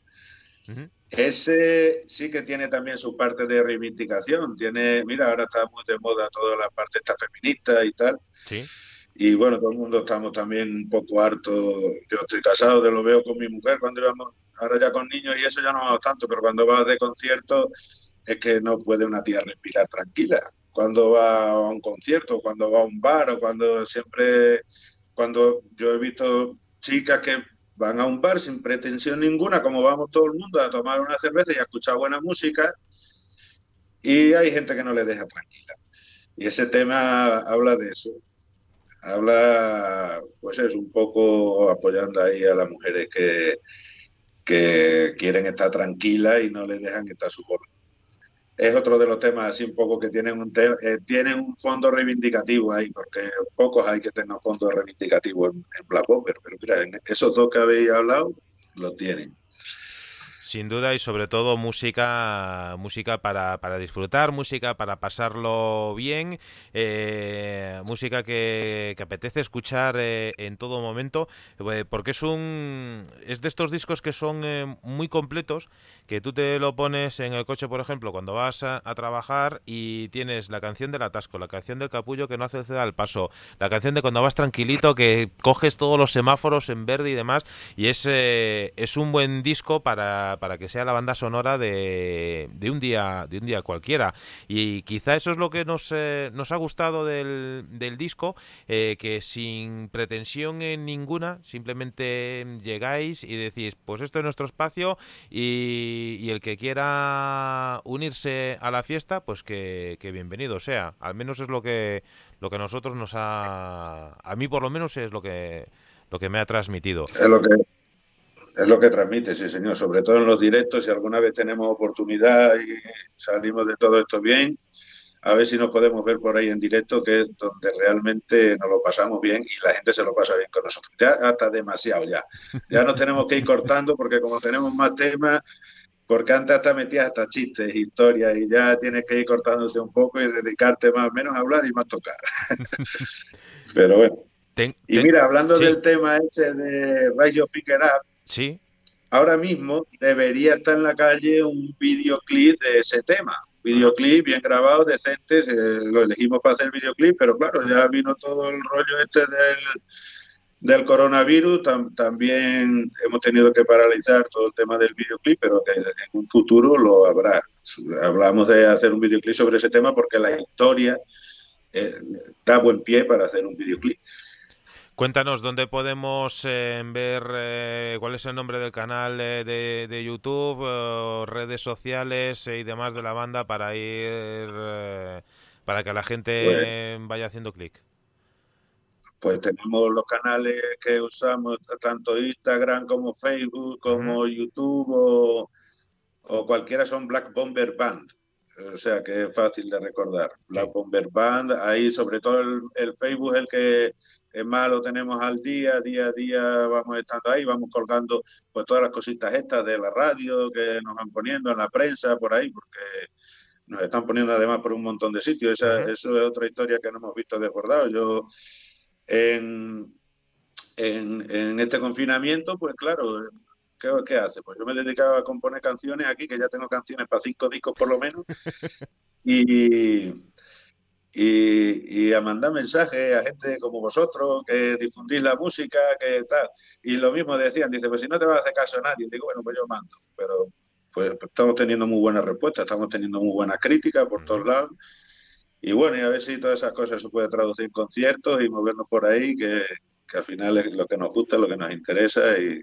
Ese sí que tiene también su parte de reivindicación. Tiene, mira, ahora está muy de moda toda la parte esta feminista y tal. Sí. Y bueno, todo el mundo estamos también un poco harto. Yo estoy casado, de lo veo con mi mujer cuando íbamos Ahora ya con niños y eso ya no vamos tanto, pero cuando vas de concierto es que no puede una tía respirar tranquila. Cuando va a un concierto, cuando va a un bar o cuando siempre, cuando yo he visto chicas que van a un bar sin pretensión ninguna, como vamos todo el mundo a tomar una cerveza y a escuchar buena música, y hay gente que no le deja tranquila. Y ese tema habla de eso. Habla, pues es un poco apoyando ahí a las mujeres que, que quieren estar tranquilas y no les dejan estar su bola. Es otro de los temas así un poco que tienen un, eh, tienen un fondo reivindicativo ahí, porque pocos hay que tengan fondo reivindicativo en, en Black Bomber, pero mira, esos dos que habéis hablado, lo tienen. Sin duda y sobre todo música, música para, para disfrutar, música para pasarlo bien, eh, música que, que, apetece escuchar eh, en todo momento, eh, porque es un es de estos discos que son muy completos, que tú te lo pones en el coche, por ejemplo, cuando vas a, trabajar y tienes la canción del atasco, la canción del capullo que no hace al paso, la canción de cuando vas tranquilito que coges todos los semáforos en verde y demás, y es, es un buen disco para para que sea la banda sonora de, de un día de un día cualquiera y quizá eso es lo que nos, eh, nos ha gustado del, del disco eh, que sin pretensión en ninguna simplemente llegáis y decís pues esto es nuestro espacio y, el que quiera unirse a la fiesta pues que, bienvenido sea al menos es lo que lo que nosotros nos ha a mí por lo menos es lo que lo que me ha transmitido. Es lo que es lo que transmite, sí, señor. Sobre todo en los directos, si alguna vez tenemos oportunidad y salimos de todo esto bien, a ver si nos podemos ver por ahí en directo, que es donde realmente nos lo pasamos bien y la gente se lo pasa bien con nosotros. Ya hasta demasiado, ya. Ya nos tenemos que ir cortando porque como tenemos más temas, porque antes hasta metías hasta chistes, historias y ya tienes que ir cortándote un poco y dedicarte más o menos a hablar y más tocar. Pero bueno. y mira, hablando del tema ese de Radio Picker Up, Sí. Ahora mismo debería estar en la calle un videoclip de ese tema. Videoclip bien grabado, decente. lo elegimos para hacer videoclip, pero claro, ya vino todo el rollo este del, del coronavirus también hemos tenido que paralizar todo el tema del videoclip, pero que en un futuro lo habrá. Hablamos de hacer un videoclip sobre ese tema porque la historia eh, da buen pie para hacer un videoclip. Cuéntanos dónde podemos eh, ver eh, cuál es el nombre del canal de, de, YouTube, redes sociales y demás de la banda para ir para que la gente pues vaya haciendo clic pues tenemos los canales que usamos, tanto Instagram como Facebook, como YouTube o, cualquiera son Black Bomber Band. O sea que es fácil de recordar. Black Bomber Band, ahí sobre todo el, Facebook es el que más lo tenemos al día, día a día vamos estando ahí, vamos colgando pues todas las cositas estas de la radio que nos van poniendo en la prensa por ahí, porque nos están poniendo además por un montón de sitios. Esa, Eso es otra historia que no hemos visto desbordado. Yo en, en, este confinamiento, pues claro, ¿qué, hace? Pues yo me dedicaba a componer canciones aquí, que ya tengo canciones para cinco discos por lo menos, y, y, a mandar mensajes a gente como vosotros, que difundís la música, que tal. Y lo mismo decían, dice, pues si no te va a hacer caso a nadie, digo, bueno, pues yo mando, pero pues estamos teniendo muy buenas respuestas, estamos teniendo muy buenas críticas por todos lados. Y bueno, y a ver si todas esas cosas se puede traducir en conciertos y movernos por ahí, que, al final es lo que nos gusta, lo que nos interesa y,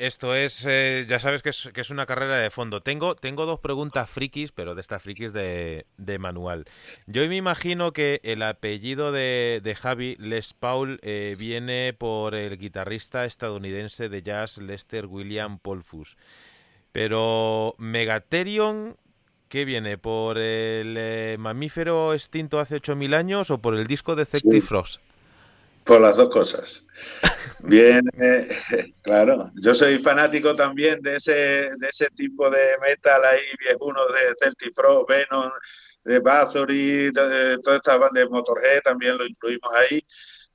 esto es, eh, ya sabes que es, que es, una carrera de fondo. Tengo, tengo dos preguntas frikis, pero de estas frikis de, de manual. Yo me imagino que el apellido de, de Javi Les Paul eh, viene por el guitarrista estadounidense de jazz Lester William Polfus. Pero Megatherion ¿Qué viene? ¿Por el eh, mamífero extinto hace 8.000 años o por el disco de Zecti Frost? Por las dos cosas. Bien, claro. Yo soy fanático también de ese, de ese tipo de metal ahí, viejuno de Celtic Frost, Venom, de Bathory, de, todas estas bandas de Motorhead también lo incluimos ahí.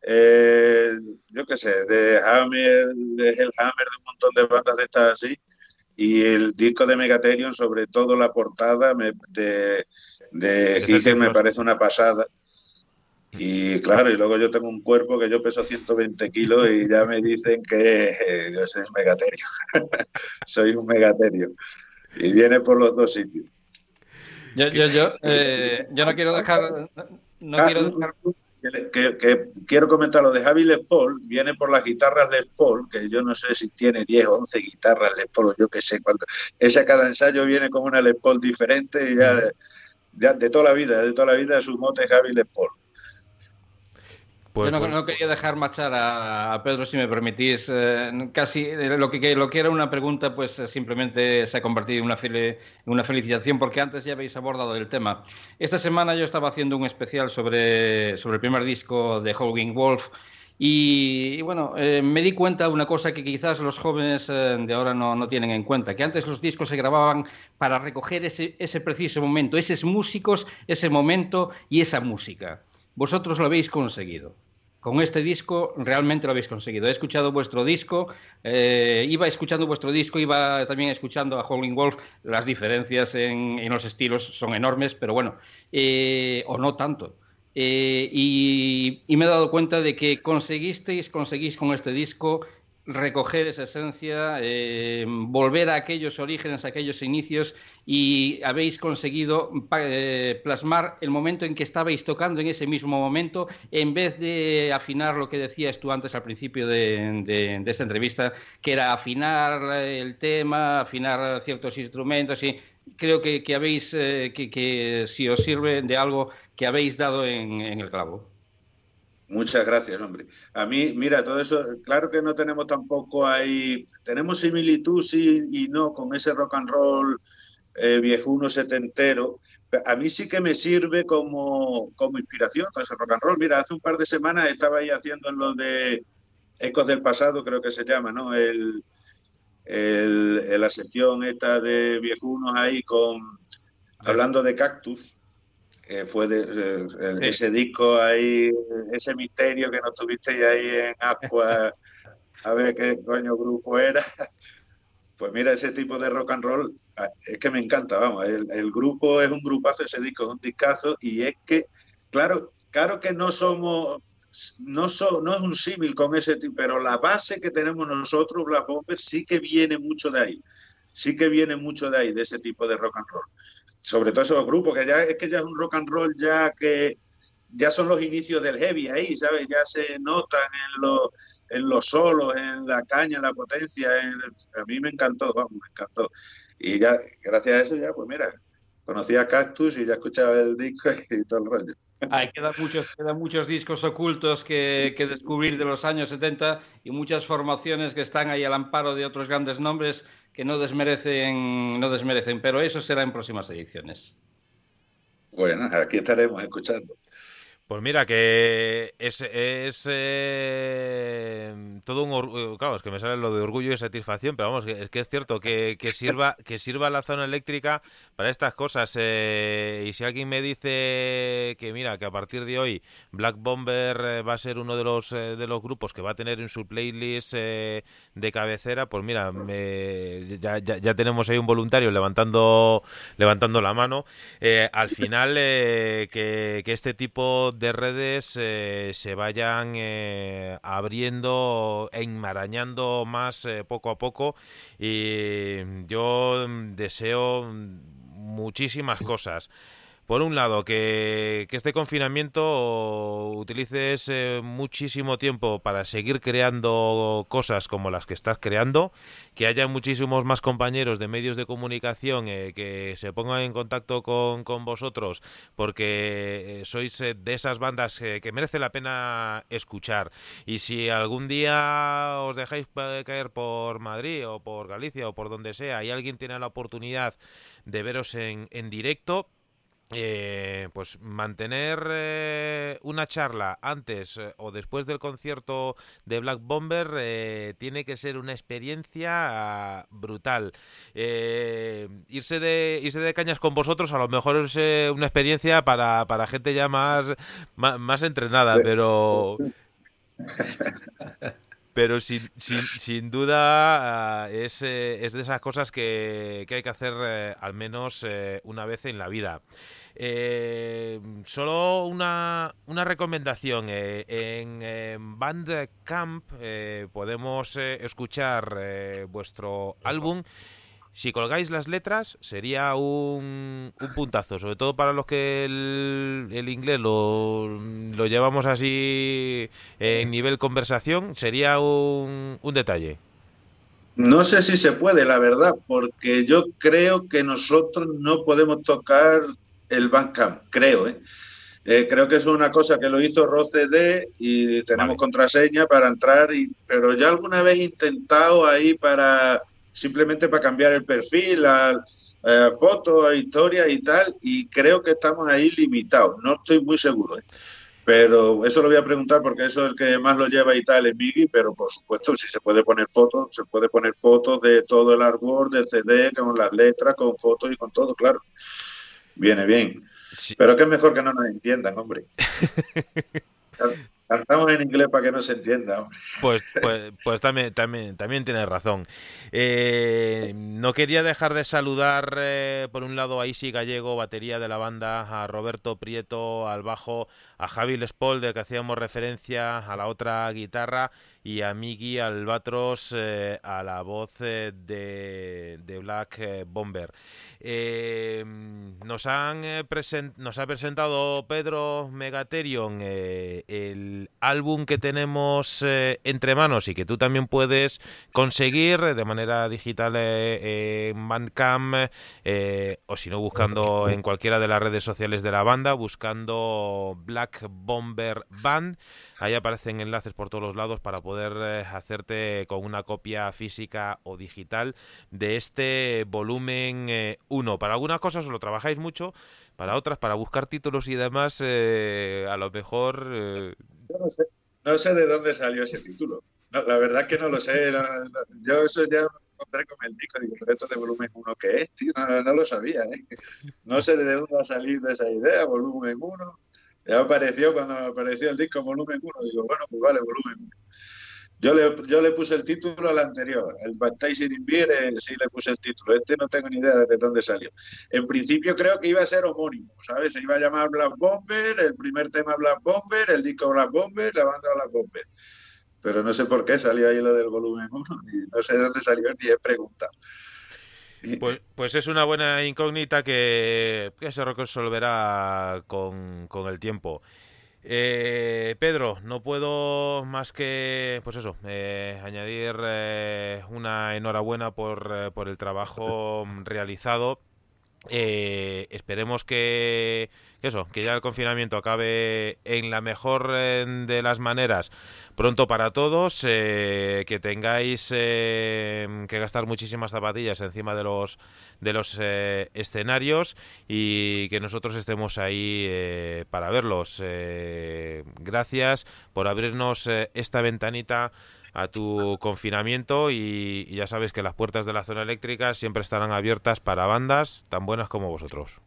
Eh, yo qué sé, de Hammer, de Hellhammer, de un montón de bandas de estas así. Y el disco de Megatherion, sobre todo la portada de, de me parece una pasada. Y claro, y luego yo tengo un cuerpo que yo peso 120 kilos y ya me dicen que eh, yo soy un megaterio. soy un megaterio. Y viene por los dos sitios. Yo, yo, yo, eh, yo no quiero dejar. No quiero dejar que, quiero comentar lo de Javi Les Paul, viene por las guitarras Les Paul, que yo no sé si tiene 10 o 11 guitarras Les Paul, yo qué sé, cuando ese cada ensayo viene con una Les Paul diferente y ya, ya de toda la vida, de toda la vida su mote Javi Les Paul. Pues, Yo no, quería dejar marchar a, Pedro, si me permitís. Eh, casi eh, lo que, lo que era una pregunta, pues eh, simplemente se ha convertido en una, una felicitación, porque antes ya habéis abordado el tema. Esta semana yo estaba haciendo un especial sobre, sobre el primer disco de Howling Wolf. Y, bueno, me di cuenta de una cosa que quizás los jóvenes de ahora no, no, tienen en cuenta, que antes los discos se grababan para recoger ese, ese preciso momento, esos músicos, ese momento y esa música. Vosotros lo habéis conseguido con este disco realmente lo habéis conseguido. He escuchado vuestro disco, eh, iba escuchando vuestro disco, iba también escuchando a Howling Wolf. Las diferencias en, los estilos son enormes, pero bueno, eh, o no tanto. Eh, y, y, me he dado cuenta de que conseguisteis, conseguís con este disco recoger esa esencia, eh, volver a aquellos orígenes, a aquellos inicios y habéis conseguido eh, plasmar el momento en que estabais tocando en ese mismo momento, en vez de afinar lo que decías tú antes al principio de, de, esta entrevista, que era afinar el tema, afinar ciertos instrumentos y creo que, habéis, eh, que, si os sirve de algo que habéis dado en el clavo. Muchas gracias, hombre. A mí, mira, todo eso, claro que no tenemos tampoco ahí, tenemos similitud, sí y no, con ese rock and roll eh, viejuno setentero. A mí sí que me sirve como, como inspiración todo ese rock and roll. Mira, hace un par de semanas estaba ahí haciendo en lo de Ecos del Pasado, creo que se llama, ¿no? El, el, la sección esta de viejunos ahí con, hablando de cactus fue de, ese disco ahí, ese misterio que no tuviste ahí en Aqua, a ver qué coño grupo era. Pues mira, ese tipo de rock and roll ah, es que me encanta, vamos, el, grupo es un grupazo, ese disco es un discazo y es que, claro, claro que no somos, no, no es un símil con ese tipo, pero la base que tenemos nosotros, Black Bomber, sí que viene mucho de ahí. Sí que viene mucho de ahí, de ese tipo de rock and roll. Sobre todo esos grupos, que ya es que ya es un rock and roll ya que ya son los inicios del heavy ahí, ¿sabes? Ya se notan en los, en los solos, en la caña, en la potencia. a mí me encantó, vamos, me encantó. Y ya, gracias a eso, ya, pues mira, conocí a Cactus y ya escuchaba el disco y todo el rollo. Hay, quedan muchos, quedan muchos discos ocultos que, que, descubrir de los años 70 y muchas formaciones que están ahí al amparo de otros grandes nombres que no desmerecen, no desmerecen, pero eso será en próximas ediciones. Bueno, aquí estaremos escuchando. Pues mira, que es, es eh, todo un orgullo, eh, claro, es que me sale lo de orgullo y satisfacción, pero vamos, es que es cierto que, que sirva que sirva la zona eléctrica para estas cosas. Eh, y si alguien me dice que mira, que a partir de hoy Black Bomber va a ser uno de los de los grupos que va a tener en su playlist de cabecera, pues mira, ya, ya, ya, tenemos ahí un voluntario levantando levantando la mano. al final, que, que este tipo de redes eh, se vayan eh, abriendo, enmarañando más eh, poco a poco. Y yo deseo muchísimas cosas por un lado, que, este confinamiento utilices eh, muchísimo tiempo para seguir creando cosas como las que estás creando, que haya muchísimos más compañeros de medios de comunicación eh, que se pongan en contacto con, vosotros, porque eh, sois de esas bandas que merece la pena escuchar. Y si algún día os dejáis caer por Madrid o por Galicia o por donde sea y alguien tiene la oportunidad de veros en, en directo, eh, pues mantener eh, una charla antes eh, o después del concierto de Black Bomber tiene que ser una experiencia brutal. irse de irse de cañas con vosotros a lo mejor es una experiencia para, para gente ya más, más, entrenada, pero pero sin, sin, sin duda es, es, de esas cosas que, que hay que hacer al menos una vez en la vida. Eh, solo una, una recomendación. Eh, en, Bandcamp eh, podemos eh, escuchar vuestro álbum. Si colgáis las letras, sería un, un, puntazo, sobre todo para los que el, el inglés lo, lo, llevamos así en nivel conversación, sería un, un detalle. No sé si se puede, la verdad, porque yo creo que nosotros no podemos tocar el Bandcamp, creo, ¿eh? ¿eh? creo que es una cosa que lo hizo ROCD y tenemos contraseña para entrar, y, pero ya alguna vez he intentado ahí para simplemente para cambiar el perfil, a, a fotos, a historias y tal, y creo que estamos ahí limitados. No estoy muy seguro. ¿eh? Pero eso lo voy a preguntar porque eso es el que más lo lleva y tal, es Migi, pero por supuesto, si se puede poner fotos, se puede poner fotos de todo el artwork del CD, con las letras, con fotos y con todo, claro. Viene bien. Pero que es mejor que no nos entiendan, hombre. Cantamos en inglés para que no se entienda. Pues, pues, pues también, también, también tienes razón. Eh, no quería dejar de saludar, eh, por un lado, a Isi Gallego, batería de la banda, a Roberto Prieto al bajo, a Javi Lespol, del que hacíamos referencia, a la otra guitarra, y a Miki Albatros eh, a la voz de, de, Black Bomber. nos, han, nos ha presentado Pedro Megaterion el álbum que tenemos entre manos y que tú también puedes conseguir de manera digital eh, en Bandcamp eh, o si no buscando en cualquiera de las redes sociales de la banda, buscando Black Bomber Band. Ahí aparecen enlaces por todos los lados para poder eh, hacerte con una copia física o digital de este volumen 1. Para algunas cosas os lo trabajáis mucho, para otras, para buscar títulos y demás, a lo mejor... no sé, de dónde salió ese título. la verdad que no lo sé. Yo eso ya encontré con el disco, de volumen 1 ¿qué es, tío? No, lo sabía, ¿eh? No sé de dónde va a salir de esa idea, volumen 1. Ya apareció cuando apareció el disco volumen 1, digo, bueno, pues vale, volumen 1. Yo le, yo le puse el título al anterior, el Baptizing in Beer, eh, sí le puse el título. Este no tengo ni idea de dónde salió. En principio creo que iba a ser homónimo, ¿sabes? Se iba a llamar Black Bomber, el primer tema Black Bomber, el disco Black Bomber, la banda Black Bomber. Pero no sé por qué salió ahí lo del volumen 1, no sé de dónde salió ni he preguntado. Pues, pues, es una buena incógnita que, que se resolverá con, con el tiempo. Eh, Pedro, no puedo más que, pues eso, eh, añadir eh, una enhorabuena por, eh, por, el trabajo realizado. Esperemos que, eso, que ya el confinamiento acabe en la mejor de las maneras pronto para todos, que tengáis que gastar muchísimas zapatillas encima de los de los eh, escenarios y que nosotros estemos ahí eh, para verlos. Eh, gracias por abrirnos esta ventanita a tu confinamiento y, ya sabes que las puertas de la zona eléctrica siempre estarán abiertas para bandas tan buenas como vosotros.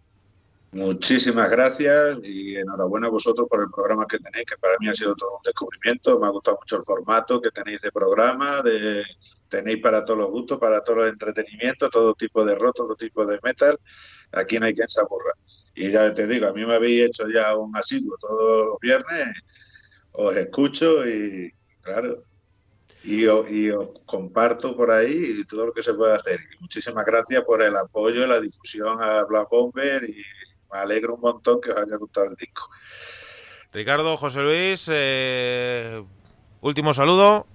Muchísimas gracias y enhorabuena a vosotros por el programa que tenéis, que para mí ha sido todo un descubrimiento. Me ha gustado mucho el formato que tenéis de programa, de tenéis para todos los gustos, para todos los entretenimientos, todo tipo de rock, todo tipo de metal. Aquí no hay quien se aburra. Y ya te digo, a mí me habéis hecho ya un asiduo todos los viernes, os escucho y claro, y, y os comparto por ahí todo lo que se puede hacer. Y muchísimas gracias por el apoyo, la difusión a Black Bomber y me alegro un montón que os haya gustado el disco. Ricardo, José Luis, eh, último saludo.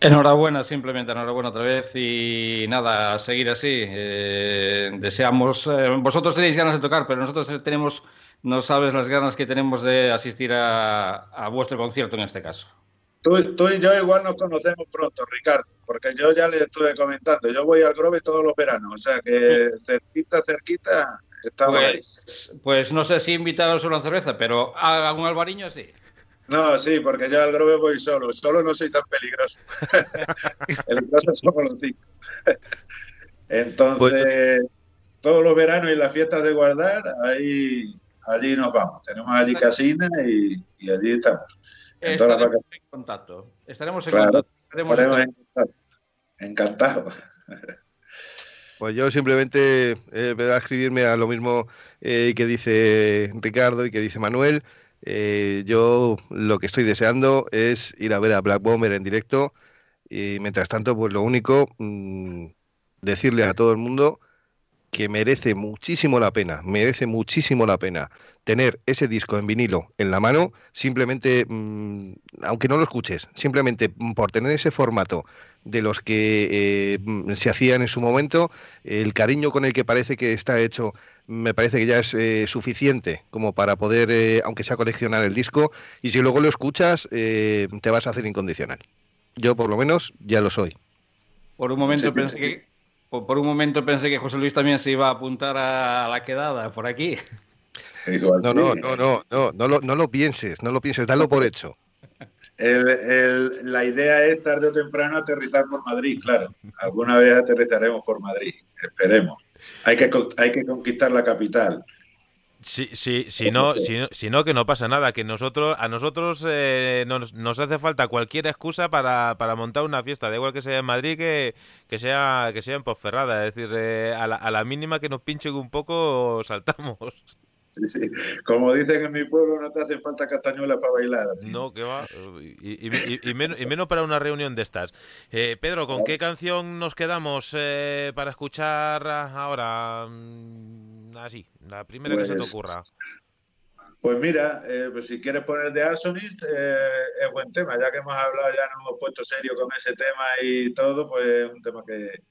Enhorabuena, simplemente enhorabuena otra vez y nada, a seguir así. Eh, deseamos, eh, vosotros tenéis ganas de tocar, pero nosotros tenemos, no sabes las ganas que tenemos de asistir a, a vuestro concierto en este caso. Tú, tú, y yo igual nos conocemos pronto, Ricardo, porque yo ya le estuve comentando, yo voy al Grove todos los veranos, o sea que cerquita, cerquita, estamos pues, ahí. Pues no sé si invitaros a una cerveza, pero a un albariño sí. No, sí, porque yo al Grove voy solo. Solo no soy tan peligroso. Peligrosos somos los cinco. Entonces, pues... todos los veranos y las fiestas de guardar, ahí, allí nos vamos. Tenemos allí casina y, y allí estamos. En Estaremos en contacto. Estaremos en claro, contacto. Encantado. Pues yo simplemente eh, voy a escribirme a lo mismo eh, que dice Ricardo y que dice Manuel. Eh, yo lo que estoy deseando es ir a ver a Black Bomber en directo y mientras tanto, pues lo único, mmm, decirle a todo el mundo que merece muchísimo la pena, merece muchísimo la pena tener ese disco en vinilo en la mano, simplemente, mmm, aunque no lo escuches, simplemente por tener ese formato de los que eh, se hacían en su momento, el cariño con el que parece que está hecho me parece que ya es eh, suficiente como para poder, eh, aunque sea coleccionar el disco, y si luego lo escuchas, eh, te vas a hacer incondicional. Yo por lo menos ya lo soy. Por un momento sí, pensé que por un momento pensé que José Luis también se iba a apuntar a la quedada por aquí. No, no, no, no, no, no lo, no lo pienses, no lo pienses, dalo por hecho. El, el, la idea es tarde o temprano aterrizar por Madrid, claro. Alguna vez aterrizaremos por Madrid, esperemos. Hay que, hay que conquistar la capital. Sí, sí, si no, si, no, si no, que no pasa nada, que nosotros, a nosotros eh, nos, nos, hace falta cualquier excusa para, para, montar una fiesta, da igual que sea en Madrid que, que sea que sea en Posferrada, es decir, eh, a, la, a, la, mínima que nos pinchen un poco saltamos. Sí, sí. Como dicen en mi pueblo, no te hace falta castañuela para bailar. Tío. No, que va. Y, y, y, menos, y, menos, para una reunión de estas. Eh, Pedro, ¿con qué canción nos quedamos eh, para escuchar ahora? Así, la primera pues, que se te ocurra. Pues mira, eh, pues si quieres poner de Arsonist, eh, es buen tema. Ya que hemos hablado, ya nos hemos puesto serio con ese tema y todo, pues es un tema que,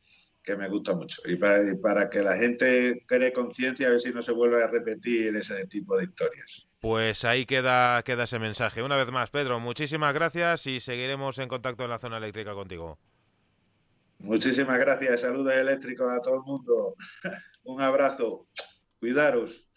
que me gusta mucho. Y para, y para que la gente cree conciencia, a ver si no se vuelve a repetir ese tipo de historias. Pues ahí queda, queda ese mensaje. Una vez más, Pedro, muchísimas gracias y seguiremos en contacto en la zona eléctrica contigo. Muchísimas gracias. Saludos eléctricos a todo el mundo. Un abrazo. Cuidaros.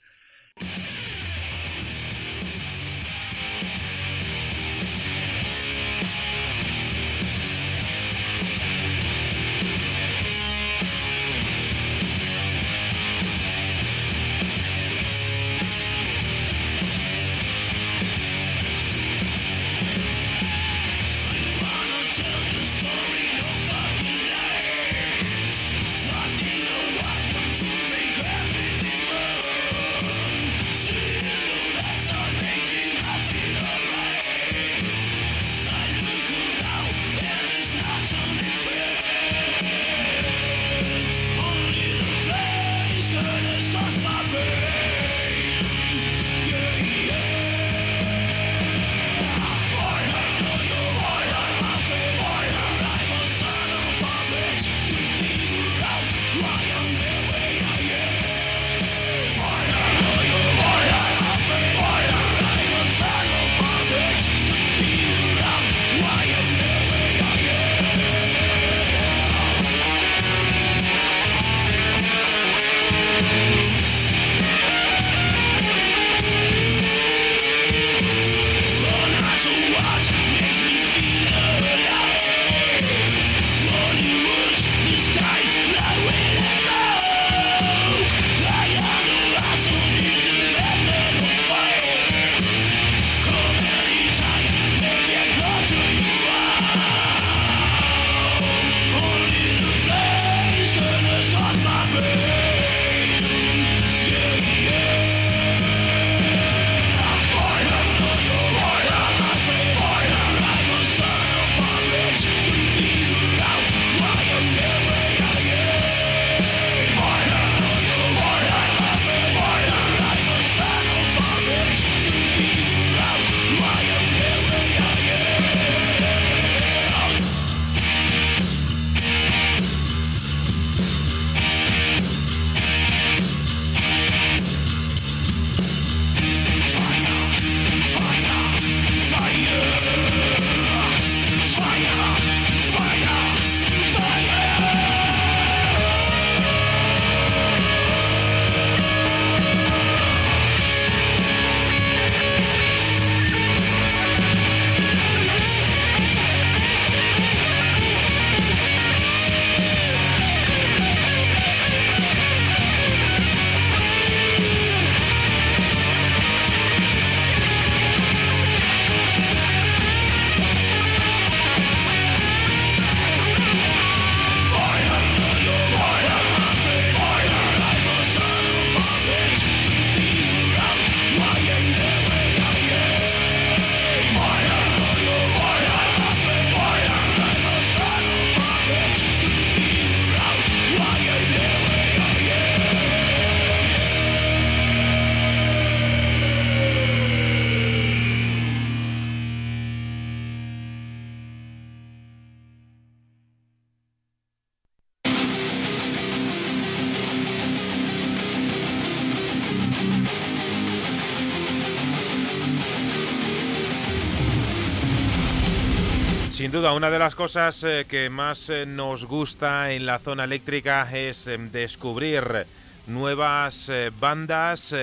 Sin duda, una de las cosas eh, que más eh, nos gusta en la zona eléctrica es em, descubrir nuevas eh, bandas,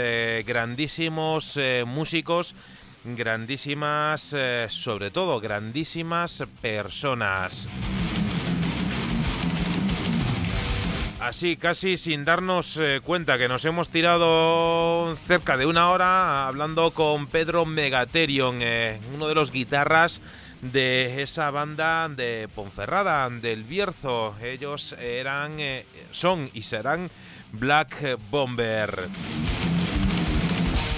grandísimos músicos, grandísimas, sobre todo, grandísimas personas. Así, casi sin darnos cuenta que nos hemos tirado cerca de una hora hablando con Pedro Megaterion, uno de los guitarras de esa banda de Ponferrada, del Bierzo. Ellos eran, eh, son y serán Black Bomber.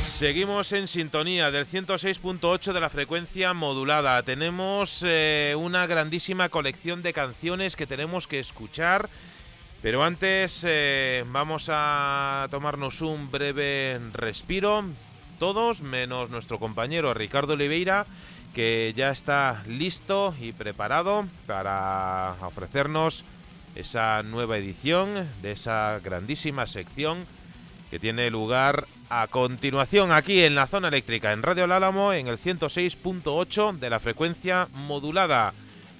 Seguimos en sintonía del 106.8 de la frecuencia modulada. Tenemos eh, una grandísima colección de canciones que tenemos que escuchar. Pero antes eh, vamos a tomarnos un breve respiro. Todos, menos nuestro compañero Ricardo Oliveira, que ya está listo y preparado para ofrecernos esa nueva edición de esa grandísima sección que tiene lugar a continuación aquí en la zona eléctrica en Radio Lálamo en el 106.8 de la frecuencia modulada.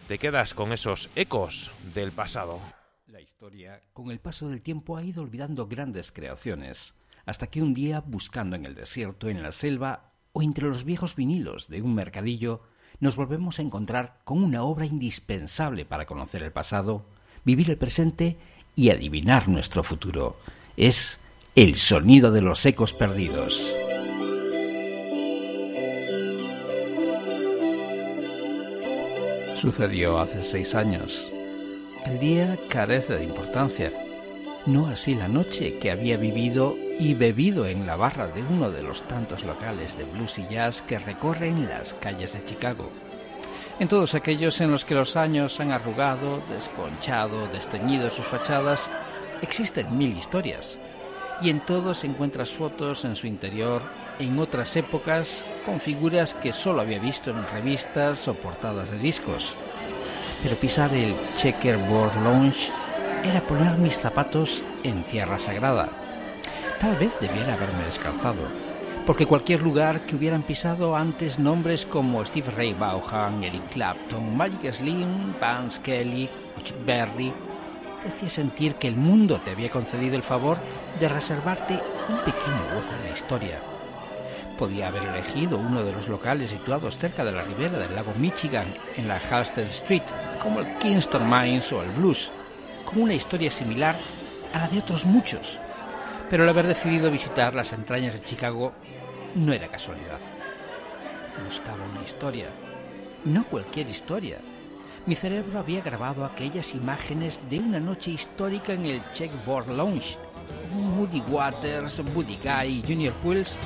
Te quedas con esos ecos del pasado. La historia, con el paso del tiempo, ha ido olvidando grandes creaciones, hasta que un día, buscando en el desierto, en la selva, o entre los viejos vinilos de un mercadillo, nos volvemos a encontrar con una obra indispensable para conocer el pasado, vivir el presente y adivinar nuestro futuro. Es el sonido de los ecos perdidos. Sucedió hace seis años. El día carece de importancia no así la noche que había vivido y bebido en la barra de uno de los tantos locales de blues y jazz que recorren las calles de Chicago. En todos aquellos en los que los años han arrugado, desconchado, desteñido sus fachadas, existen mil historias. Y en todos encuentras fotos en su interior, en otras épocas, con figuras que solo había visto en revistas o portadas de discos. Pero pisar el Checkerboard Lounge era poner mis zapatos en tierra sagrada. Tal vez debiera haberme descalzado, porque cualquier lugar que hubieran pisado antes nombres como Steve Ray Vaughan, Eric Clapton, Magic Slim, Vance Kelly Chuck Berry te hacía sentir que el mundo te había concedido el favor de reservarte un pequeño hueco en la historia. Podía haber elegido uno de los locales situados cerca de la ribera del lago Michigan, en la Halsted Street, como el Kingston Mines o el Blues, con una historia similar a la de otros muchos. Pero el haber decidido visitar las entrañas de Chicago no era casualidad. Buscaba una historia, no cualquier historia. Mi cerebro había grabado aquellas imágenes de una noche histórica en el Checkboard Lounge. Moody Waters, Buddy Guy y Junior Quills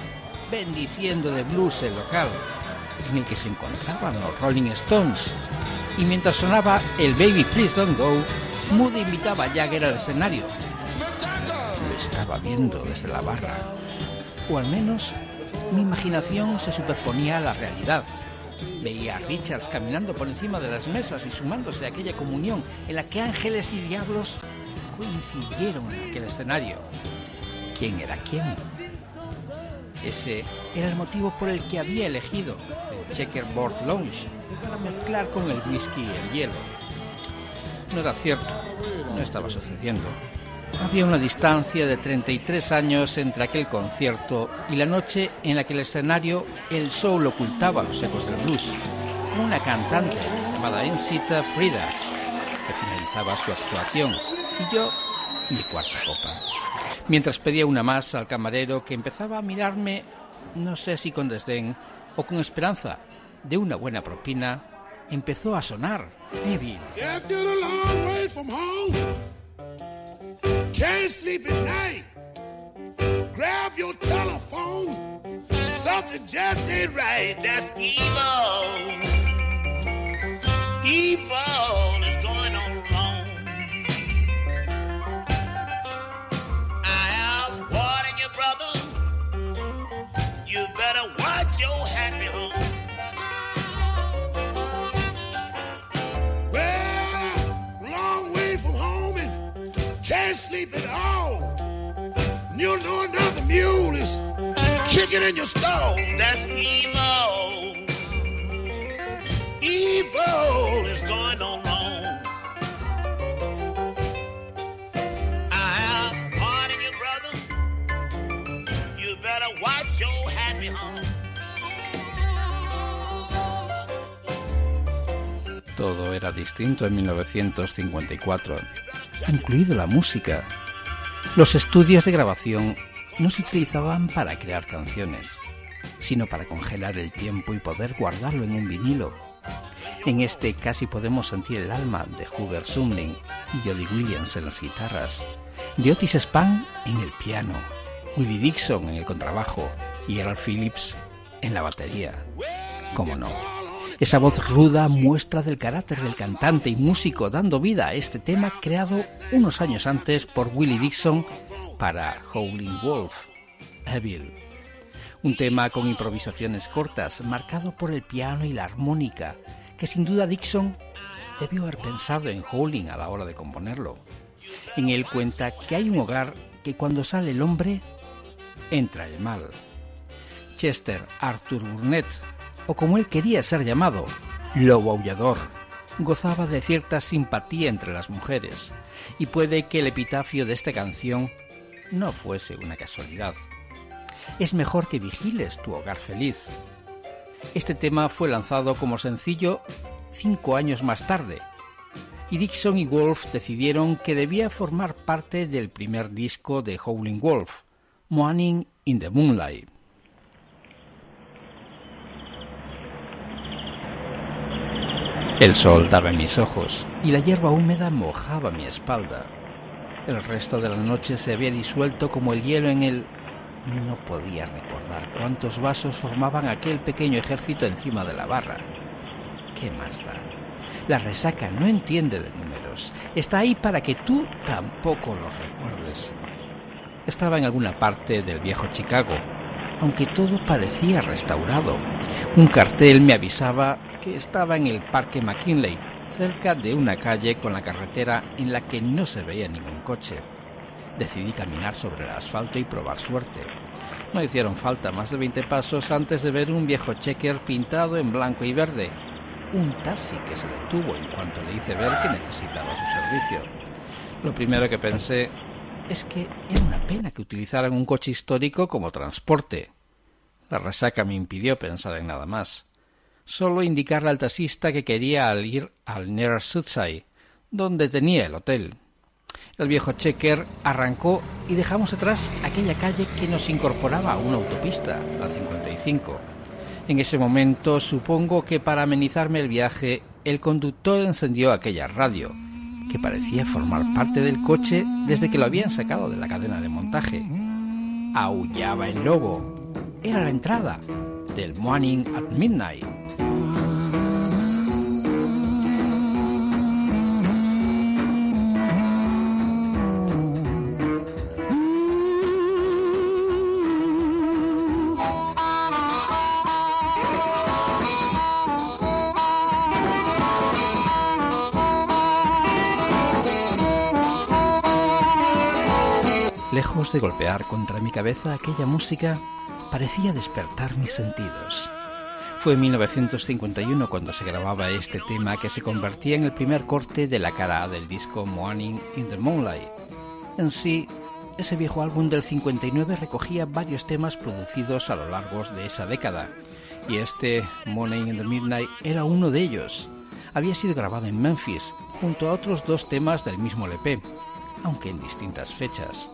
bendiciendo de blues el local, en el que se encontraban los Rolling Stones. Y mientras sonaba el Baby Please Don't Go, Moody invitaba a Jagger al escenario. Estaba viendo desde la barra. O al menos mi imaginación se superponía a la realidad. Veía a Richards caminando por encima de las mesas y sumándose a aquella comunión en la que ángeles y diablos coincidieron en aquel escenario. ¿Quién era quién? Ese era el motivo por el que había elegido el Checkerboard Lounge para mezclar con el whisky y el hielo no era cierto, no estaba sucediendo. Había una distancia de 33 años entre aquel concierto y la noche en la que el escenario el soul ocultaba los ecos del blues. Una cantante llamada Ensita Frida, que finalizaba su actuación, y yo mi cuarta copa. Mientras pedía una más al camarero que empezaba a mirarme, no sé si con desdén o con esperanza de una buena propina, empezó a sonar Maybe. Can't sleep at night, grab your telephone. Something just ain't right. That's evil. Evil can't sleep at all. You know another mule is kicking in your stall. That's evil. Evil is going on wrong. I have pardon you, brother. You better watch your happy home. Todo era distinto en 1954 incluido la música. Los estudios de grabación no se utilizaban para crear canciones, sino para congelar el tiempo y poder guardarlo en un vinilo. En este casi podemos sentir el alma de Hubert Sumling y Jody Williams en las guitarras, de Otis Spann en el piano, Willie Dixon en el contrabajo y Earl Phillips en la batería. ¿Cómo no? Esa voz ruda muestra del carácter del cantante y músico dando vida a este tema creado unos años antes por Willie Dixon para Howling Wolf, Evil. Un tema con improvisaciones cortas, marcado por el piano y la armónica, que sin duda Dixon debió haber pensado en Howling a la hora de componerlo. En él cuenta que hay un hogar que cuando sale el hombre, entra el mal. Chester Arthur Burnett o como él quería ser llamado, lobo aullador, gozaba de cierta simpatía entre las mujeres, y puede que el epitafio de esta canción no fuese una casualidad. Es mejor que vigiles tu hogar feliz. Este tema fue lanzado como sencillo cinco años más tarde, y Dixon y Wolf decidieron que debía formar parte del primer disco de Howling Wolf, Morning in the Moonlight. El sol daba en mis ojos y la hierba húmeda mojaba mi espalda. El resto de la noche se había disuelto como el hielo en el... No podía recordar cuántos vasos formaban aquel pequeño ejército encima de la barra. ¿Qué más da? La resaca no entiende de números. Está ahí para que tú tampoco los recuerdes. Estaba en alguna parte del viejo Chicago, aunque todo parecía restaurado. Un cartel me avisaba que estaba en el Parque McKinley, cerca de una calle con la carretera en la que no se veía ningún coche. Decidí caminar sobre el asfalto y probar suerte. No hicieron falta más de 20 pasos antes de ver un viejo checker pintado en blanco y verde. Un taxi que se detuvo en cuanto le hice ver que necesitaba su servicio. Lo primero que pensé es que era una pena que utilizaran un coche histórico como transporte. La resaca me impidió pensar en nada más solo indicarle al taxista que quería ir al Near Sudside, donde tenía el hotel. El viejo checker arrancó y dejamos atrás aquella calle que nos incorporaba a una autopista, la 55. En ese momento supongo que para amenizarme el viaje el conductor encendió aquella radio, que parecía formar parte del coche desde que lo habían sacado de la cadena de montaje. Aullaba el lobo. Era la entrada del Morning at Midnight Lejos de golpear contra mi cabeza aquella música, parecía despertar mis sentidos. Fue en 1951 cuando se grababa este tema que se convertía en el primer corte de la cara del disco Morning in the Moonlight. En sí, ese viejo álbum del 59 recogía varios temas producidos a lo largo de esa década, y este Morning in the Midnight era uno de ellos. Había sido grabado en Memphis, junto a otros dos temas del mismo LP, aunque en distintas fechas.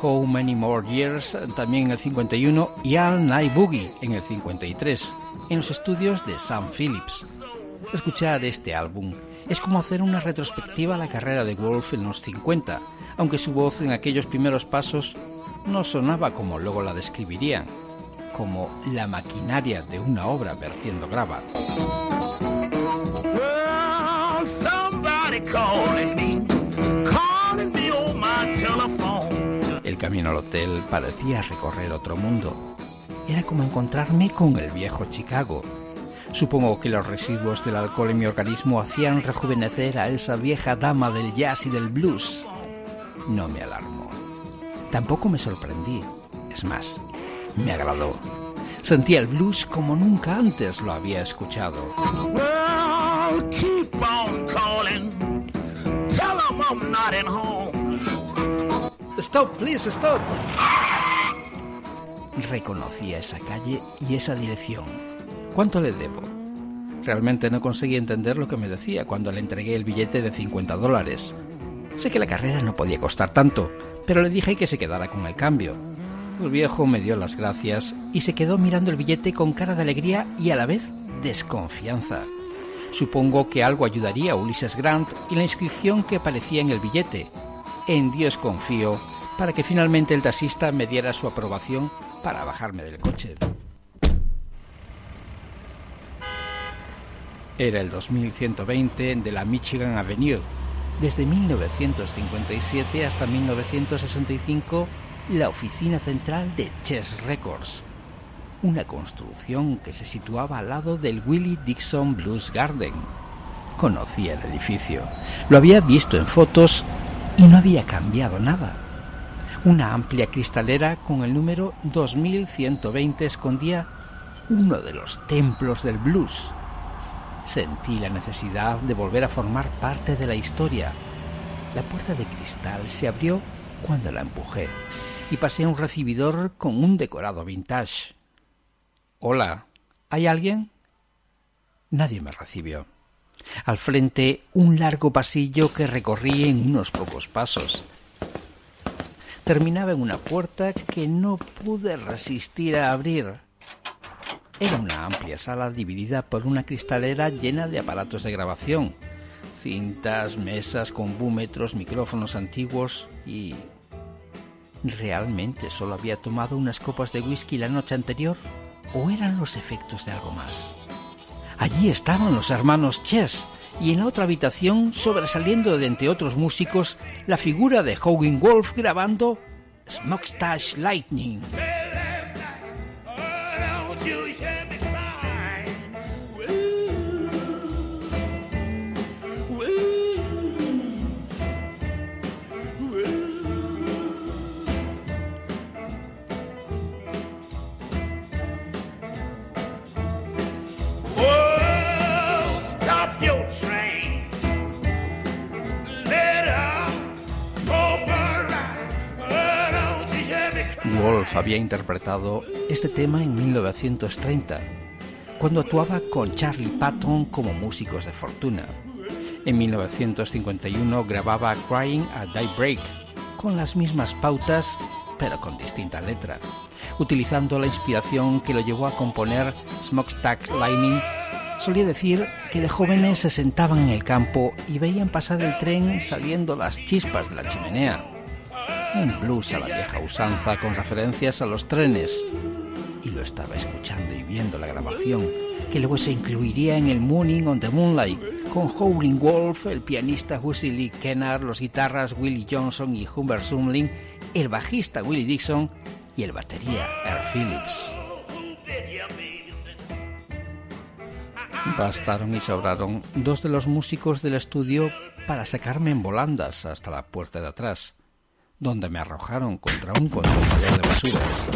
How Many More Years también en el 51 y All Night Boogie en el 53 en los estudios de Sam Phillips. Escuchar este álbum es como hacer una retrospectiva a la carrera de Wolf en los 50, aunque su voz en aquellos primeros pasos no sonaba como luego la describirían, como la maquinaria de una obra vertiendo grava. El camino al hotel parecía recorrer otro mundo era como encontrarme con el viejo Chicago. Supongo que los residuos del alcohol en mi organismo hacían rejuvenecer a esa vieja dama del jazz y del blues. No me alarmó. Tampoco me sorprendí. Es más, me agradó. Sentía el blues como nunca antes lo había escuchado. Stop, please, stop. Reconocía esa calle y esa dirección. ¿Cuánto le debo? Realmente no conseguí entender lo que me decía cuando le entregué el billete de 50 dólares. Sé que la carrera no podía costar tanto, pero le dije que se quedara con el cambio. El viejo me dio las gracias y se quedó mirando el billete con cara de alegría y a la vez desconfianza. Supongo que algo ayudaría a Ulises Grant y la inscripción que aparecía en el billete. En Dios confío para que finalmente el taxista me diera su aprobación para bajarme del coche. Era el 2120 de la Michigan Avenue. Desde 1957 hasta 1965, la oficina central de Chess Records. Una construcción que se situaba al lado del Willie Dixon Blues Garden. Conocía el edificio, lo había visto en fotos y no había cambiado nada. Una amplia cristalera con el número 2120 escondía uno de los templos del blues Sentí la necesidad de volver a formar parte de la historia. La puerta de cristal se abrió cuando la empujé y pasé a un recibidor con un decorado vintage. Hola, ¿hay alguien? Nadie me recibió. Al frente, un largo pasillo que recorrí en unos pocos pasos. Terminaba en una puerta que no pude resistir a abrir. Era una amplia sala dividida por una cristalera llena de aparatos de grabación, cintas, mesas con búmetros, micrófonos antiguos y... ¿Realmente solo había tomado unas copas de whisky la noche anterior o eran los efectos de algo más? Allí estaban los hermanos Chess y en la otra habitación, sobresaliendo de entre otros músicos, la figura de Hogan Wolf grabando Smokestash Lightning. Había interpretado este tema en 1930, cuando actuaba con Charlie Patton como músicos de fortuna. En 1951 grababa Crying at Daybreak, con las mismas pautas, pero con distinta letra, utilizando la inspiración que lo llevó a componer Smokestack Lightning. Solía decir que de jóvenes se sentaban en el campo y veían pasar el tren saliendo las chispas de la chimenea un blues a la vieja usanza con referencias a los trenes. Y lo estaba escuchando y viendo la grabación, que luego se incluiría en el Mooning on the Moonlight, con Howling Wolf, el pianista Hussey Lee Kennard, los guitarras Willie Johnson y Humber Sumling, el bajista Willie Dixon y el batería Earl Phillips. Bastaron y sobraron dos de los músicos del estudio para sacarme en volandas hasta la puerta de atrás donde me arrojaron contra un contenedor de basuras.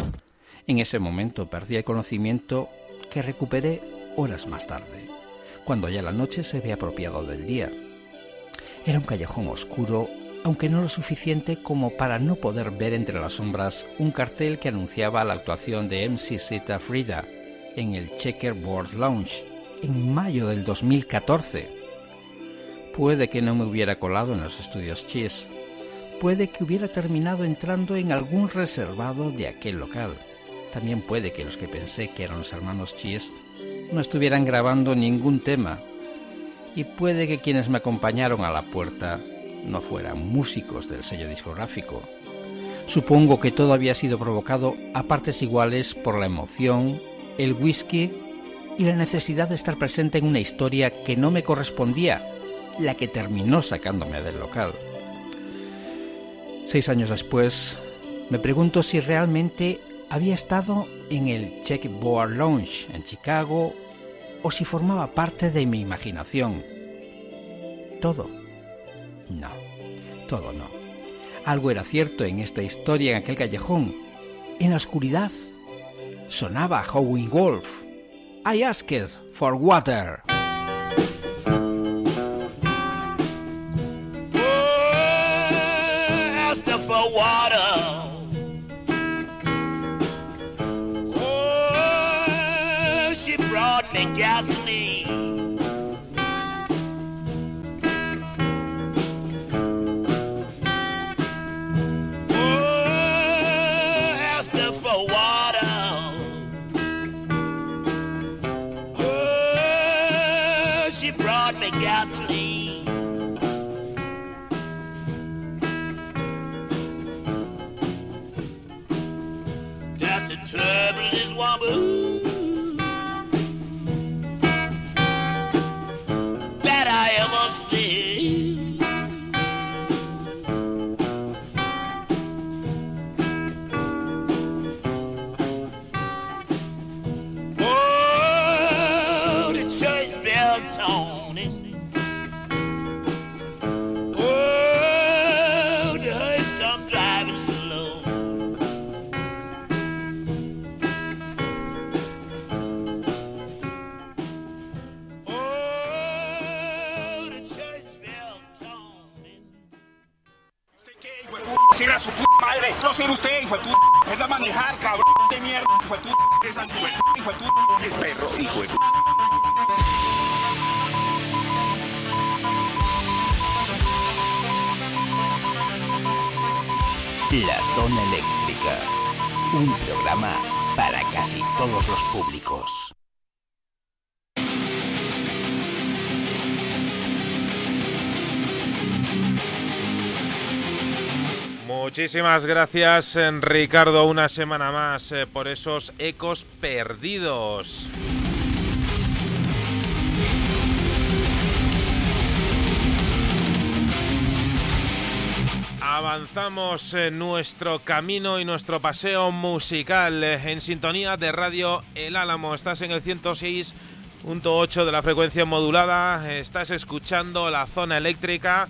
En ese momento perdí el conocimiento que recuperé horas más tarde, cuando ya la noche se había apropiado del día. Era un callejón oscuro, aunque no lo suficiente como para no poder ver entre las sombras un cartel que anunciaba la actuación de MC Zeta Frida en el Checkerboard Lounge en mayo del 2014. Puede que no me hubiera colado en los estudios Cheese, puede que hubiera terminado entrando en algún reservado de aquel local. También puede que los que pensé que eran los hermanos Chies no estuvieran grabando ningún tema. Y puede que quienes me acompañaron a la puerta no fueran músicos del sello discográfico. Supongo que todo había sido provocado a partes iguales por la emoción, el whisky y la necesidad de estar presente en una historia que no me correspondía, la que terminó sacándome del local. Seis años después, me pregunto si realmente había estado en el Checkboard Lounge en Chicago o si formaba parte de mi imaginación. Todo. No, todo no. Algo era cierto en esta historia en aquel callejón. En la oscuridad sonaba Howie Wolf. I asked for water. orgasm madre. No ser usted, hijo de puta. Es a manejar, cabrón de mierda, hijo de puta. Es así, hijo de puta. Es perro, hijo de puta. La Zona Eléctrica. Un programa para casi todos los públicos. Muchísimas gracias, Ricardo, una semana más eh, por esos ecos perdidos. Avanzamos en nuestro camino y nuestro paseo musical eh, en sintonía de Radio El Álamo. Estás en el 106.8 de la frecuencia modulada. Estás escuchando la zona eléctrica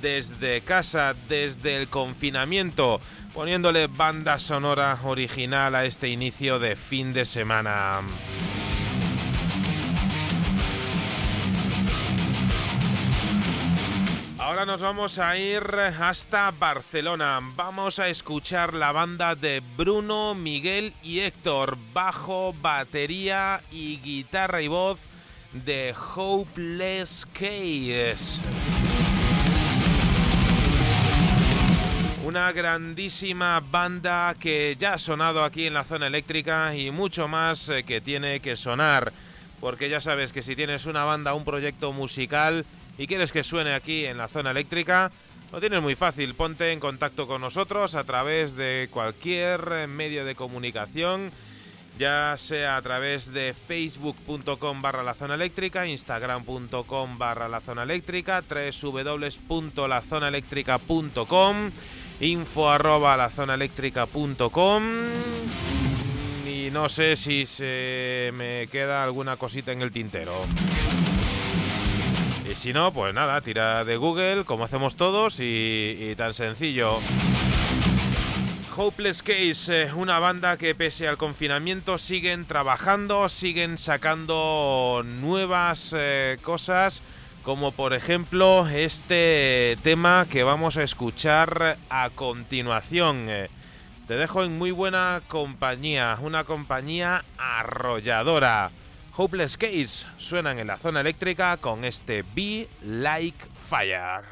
desde casa, desde el confinamiento, poniéndole banda sonora original a este inicio de fin de semana. Ahora nos vamos a ir hasta Barcelona. Vamos a escuchar la banda de Bruno, Miguel y Héctor. Bajo, batería y guitarra y voz de Hopeless Case. Una grandísima banda que ya ha sonado aquí en la zona eléctrica y mucho más eh, que tiene que sonar. Porque ya sabes que si tienes una banda, un proyecto musical y quieres que suene aquí en la zona eléctrica, lo tienes muy fácil. Ponte en contacto con nosotros a través de cualquier eh, medio de comunicación, ya sea a través de facebook.com barra la zona eléctrica, instagram.com barra la zona eléctrica, www.lazonaeléctrica.com info arroba lazonaeléctrica.com y no sé si se me queda alguna cosita en el tintero. Y si no, pues nada, tira de Google, como hacemos todos, y, y tan sencillo. Hopeless Case, eh, una banda que pese al confinamiento siguen trabajando, siguen sacando nuevas eh, cosas, como por ejemplo este tema que vamos a escuchar a continuación. Te dejo en muy buena compañía, una compañía arrolladora. Hopeless Case suenan en la zona eléctrica con este Be Like Fire.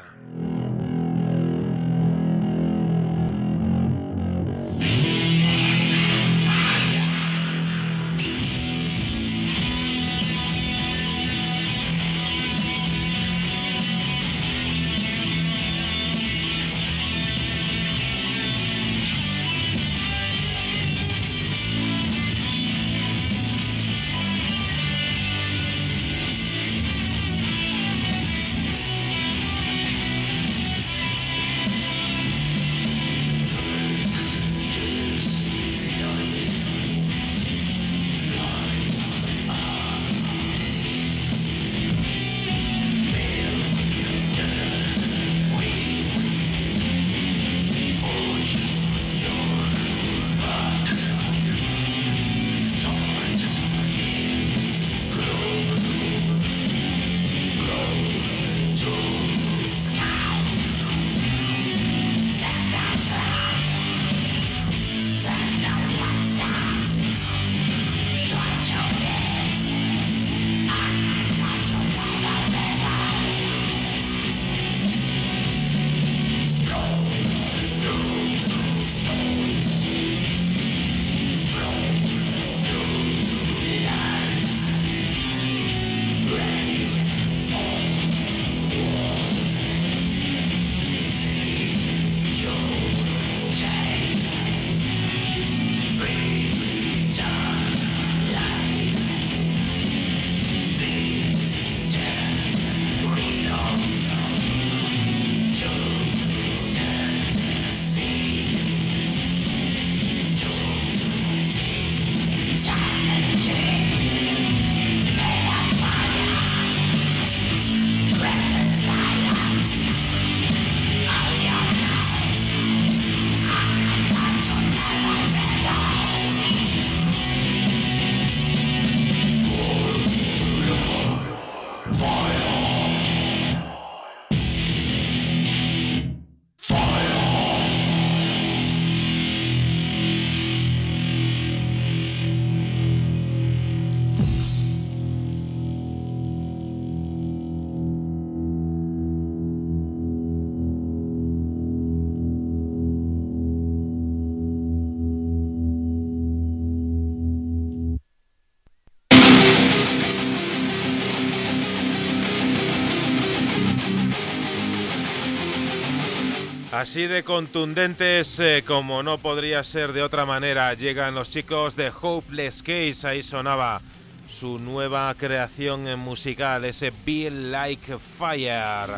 Así de contundentes eh, como no podría ser de otra manera, llegan los chicos de Hopeless Case. Ahí sonaba su nueva creación musical, ese Be Like Fire.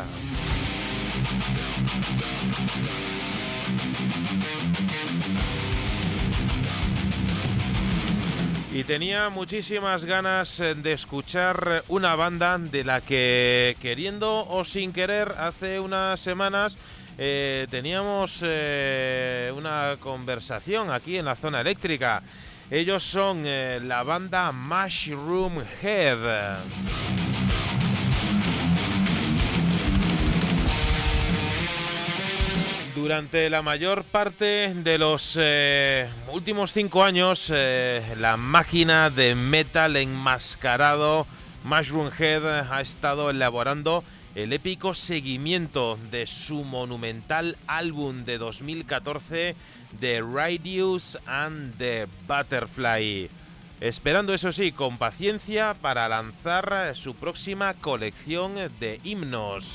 Y tenía muchísimas ganas eh, de escuchar una banda de la que, queriendo o sin querer, hace unas semanas eh, teníamos eh, una conversación aquí en la zona eléctrica. Ellos son eh, la banda Mushroom Head. Durante la mayor parte de los últimos cinco años, la máquina de metal enmascarado Mushroom Head ha estado elaborando el épico seguimiento de su monumental álbum de 2014, The Radius and the Butterfly. Esperando, eso sí, con paciencia para lanzar su próxima colección de himnos.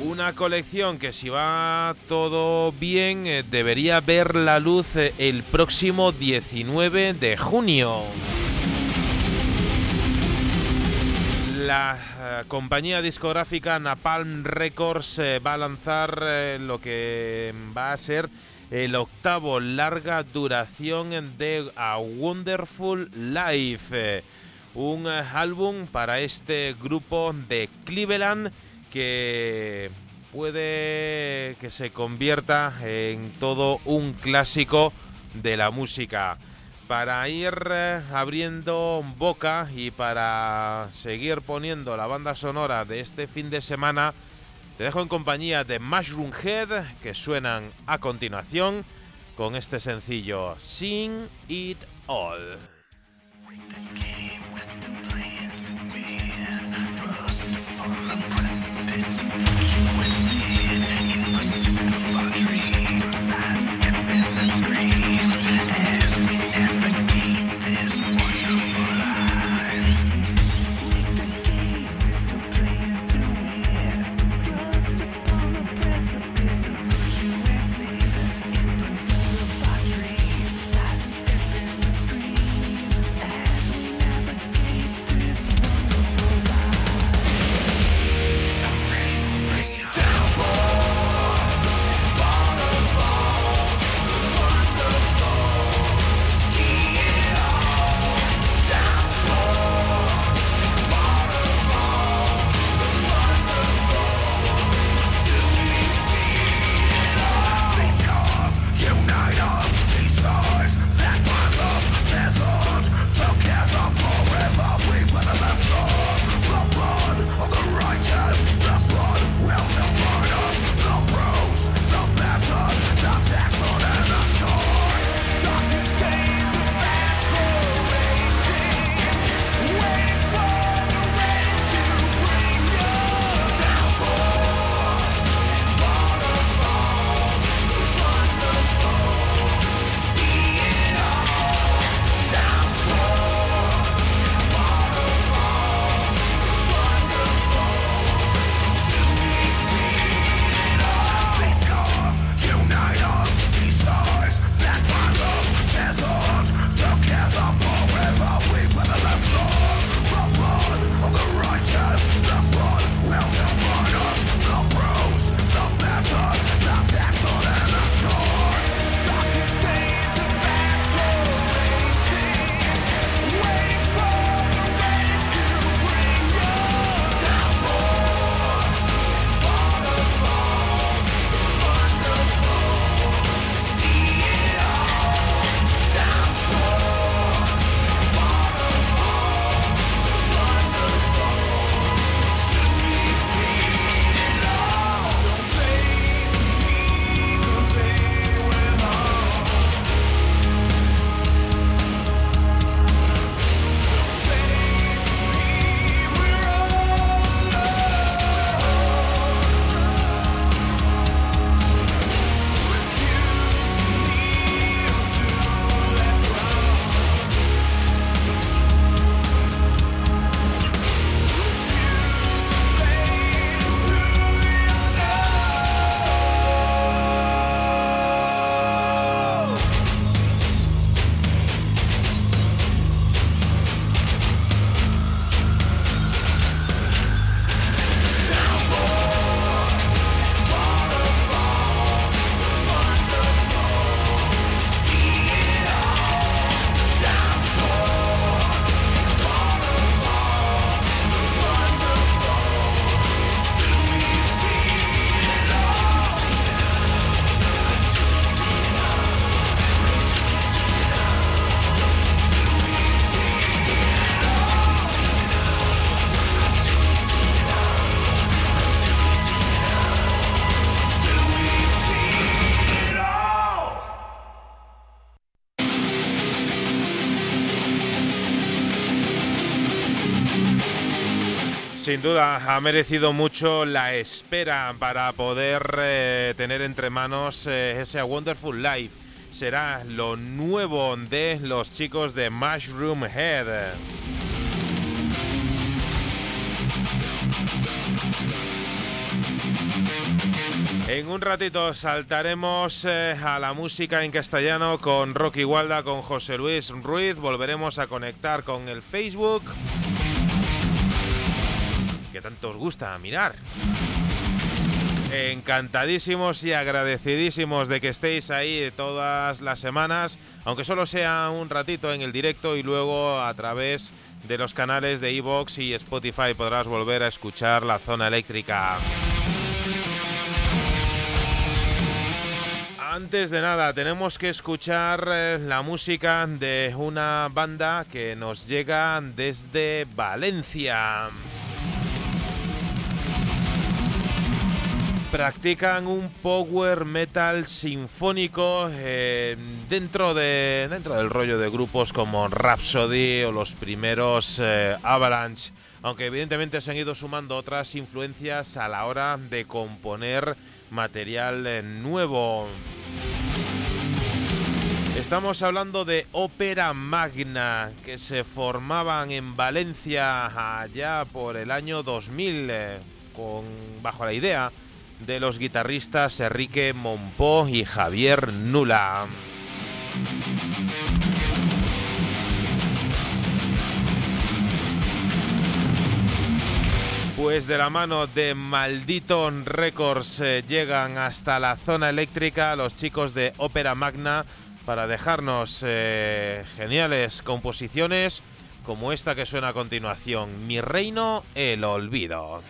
Una colección que si va todo bien eh, debería ver la luz eh, el próximo 19 de junio. La eh, compañía discográfica Napalm Records eh, va a lanzar eh, lo que va a ser el octavo larga duración de A Wonderful Life, un álbum para este grupo de Cleveland que puede que se convierta en todo un clásico de la música para ir eh, abriendo boca y para seguir poniendo la banda sonora de este fin de semana, te dejo en compañía de Mushroom Head que suenan a continuación con este sencillo Sing It All. Sin duda, ha merecido mucho la espera para poder eh, tener entre manos eh, ese Wonderful Life. Será lo nuevo de los chicos de Mushroom Head. En un ratito saltaremos eh, a la música en castellano con Rocky Walda, con José Luis Ruiz. Volveremos a conectar con el Facebook. Tanto os gusta mirar. Encantadísimos y agradecidísimos de que estéis ahí todas las semanas, aunque solo sea un ratito en el directo y luego a través de los canales de Evox y Spotify podrás volver a escuchar la zona eléctrica. Antes de nada, tenemos que escuchar eh, la música de una banda que nos llega desde Valencia. Practican un power metal sinfónico eh, dentro, de, dentro del rollo de grupos como Rhapsody o los primeros eh, Avalanche, aunque evidentemente se han ido sumando otras influencias a la hora de componer material nuevo. Estamos hablando de ópera magna que se formaban en Valencia allá por el año 2000 eh, con, bajo la idea de los guitarristas Enrique Monpó y Javier Nula. Pues de la mano de Maldito Records eh, llegan hasta la zona eléctrica los chicos de Ópera Magna para dejarnos eh, geniales composiciones como esta que suena a continuación, Mi reino, el olvido.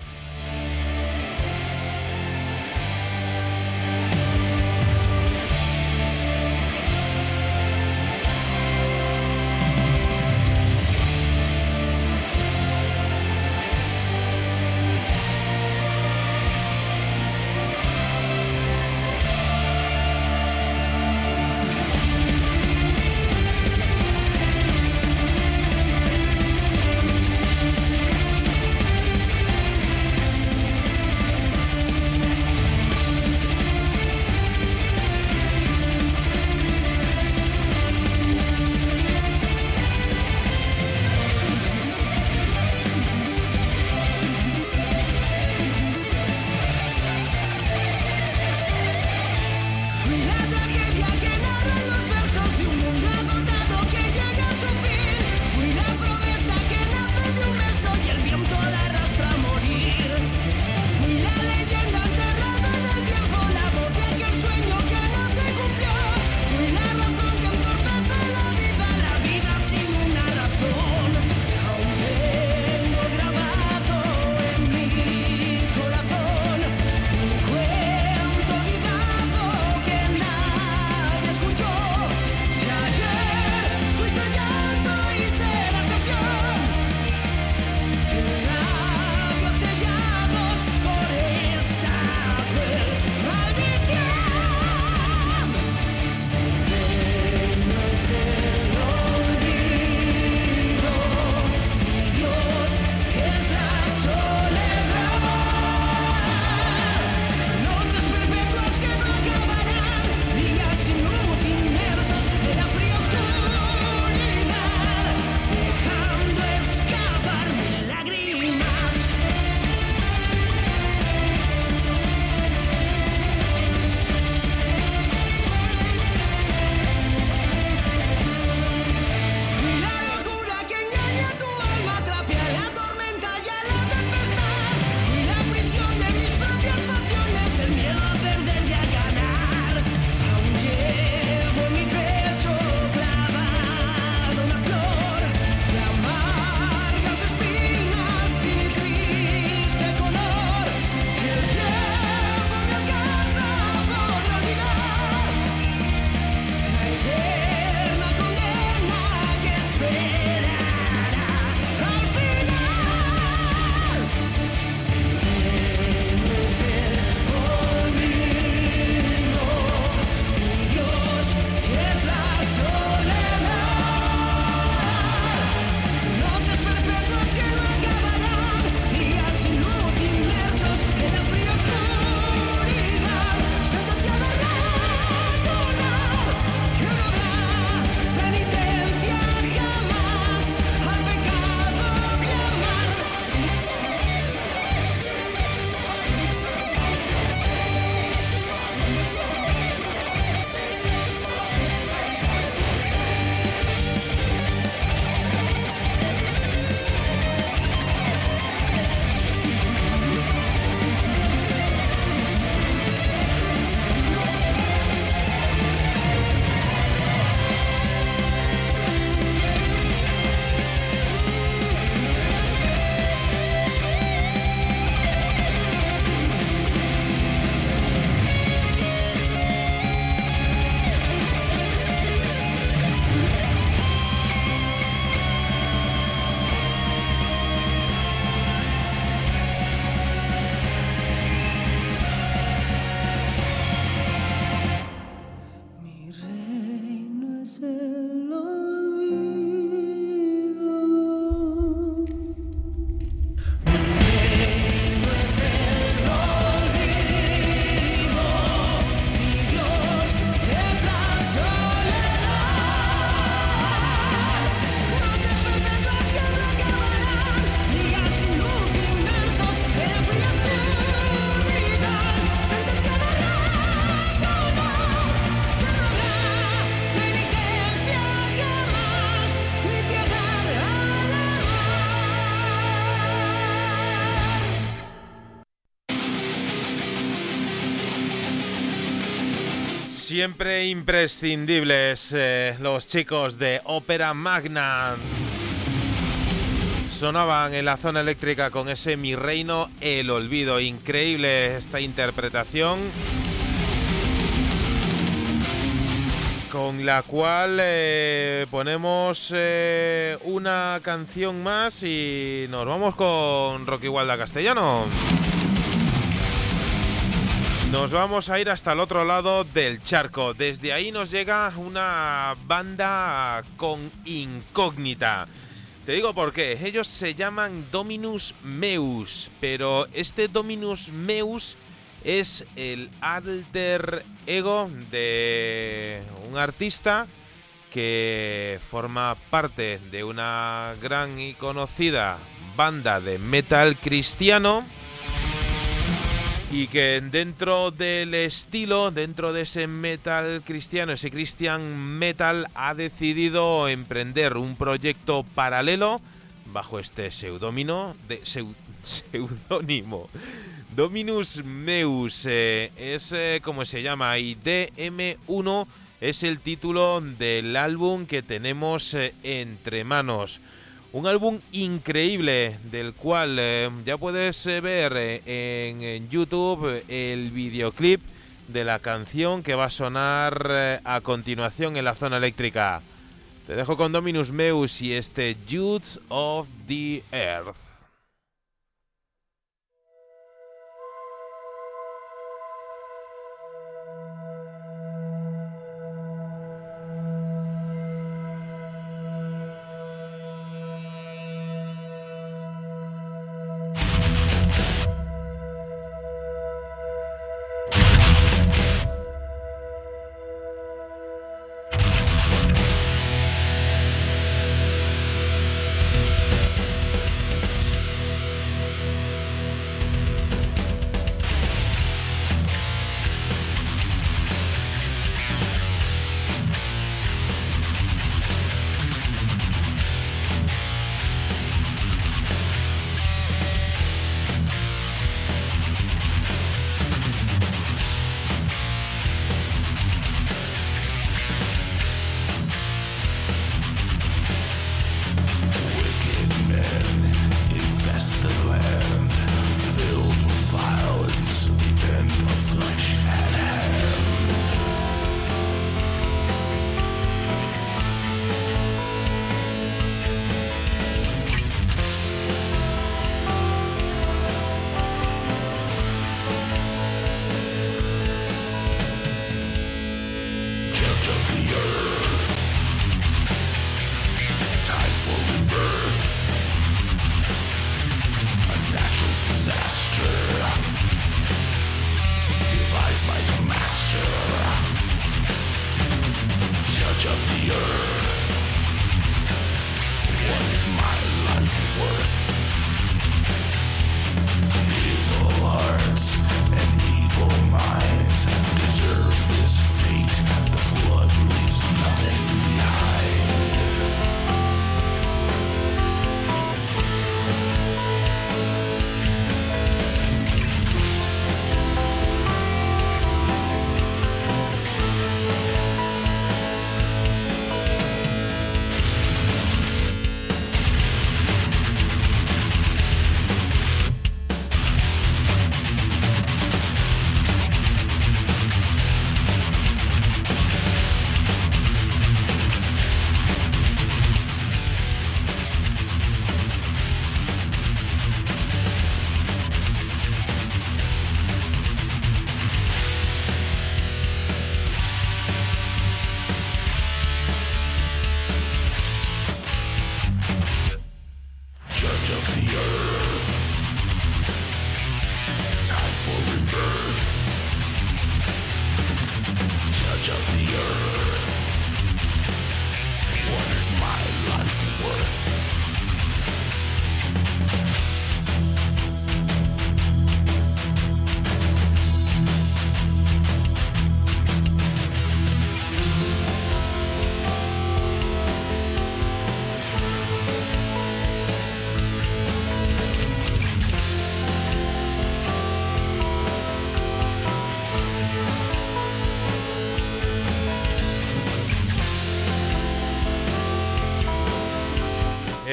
Siempre imprescindibles eh, los chicos de Ópera Magna. Sonaban en la zona eléctrica con ese Mi Reino, El Olvido. Increíble esta interpretación. Con la cual eh, ponemos eh, una canción más y nos vamos con Rocky Walda Castellano. Nos vamos a ir hasta el otro lado del charco. Desde ahí nos llega una banda con incógnita. Te digo por qué. Ellos se llaman Dominus Meus, pero este Dominus Meus es el alter ego de un artista que forma parte de una gran y conocida banda de metal cristiano y que dentro del estilo, dentro de ese metal cristiano, ese Christian metal, ha decidido emprender un proyecto paralelo bajo este seudónimo de. Dominus Meus eh, es eh, como se llama y DM1 es el título del álbum que tenemos eh, entre manos. Un álbum increíble del cual eh, ya puedes eh, ver eh, en, YouTube el videoclip de la canción que va a sonar a continuación en la zona eléctrica. Te dejo con Dominus Meus y este Youths of the Earth.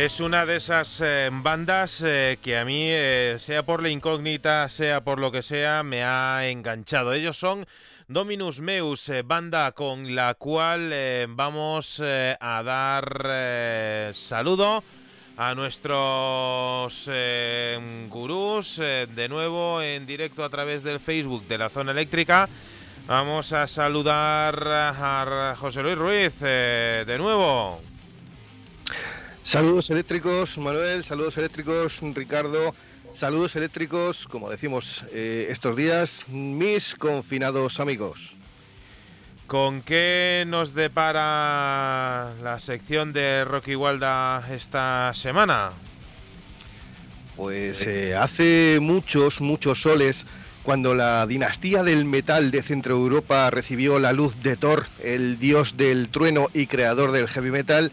Es una de esas eh, bandas eh, que a mí, eh, sea por la incógnita, sea por lo que sea, me ha enganchado. Ellos son Dominus Meus, banda con la cual vamos a dar saludo a nuestros gurús, de nuevo en directo a través del Facebook de la zona eléctrica. Vamos a saludar a José Luis Ruiz de nuevo. Saludos eléctricos, Manuel, saludos eléctricos, Ricardo, saludos eléctricos, como decimos eh, estos días, mis confinados amigos. ¿Con qué nos depara la sección de Rocky Walda esta semana? Pues eh, hace muchos, muchos soles, cuando la dinastía del metal de Centro Europa recibió la luz de Thor, el dios del trueno y creador del heavy metal,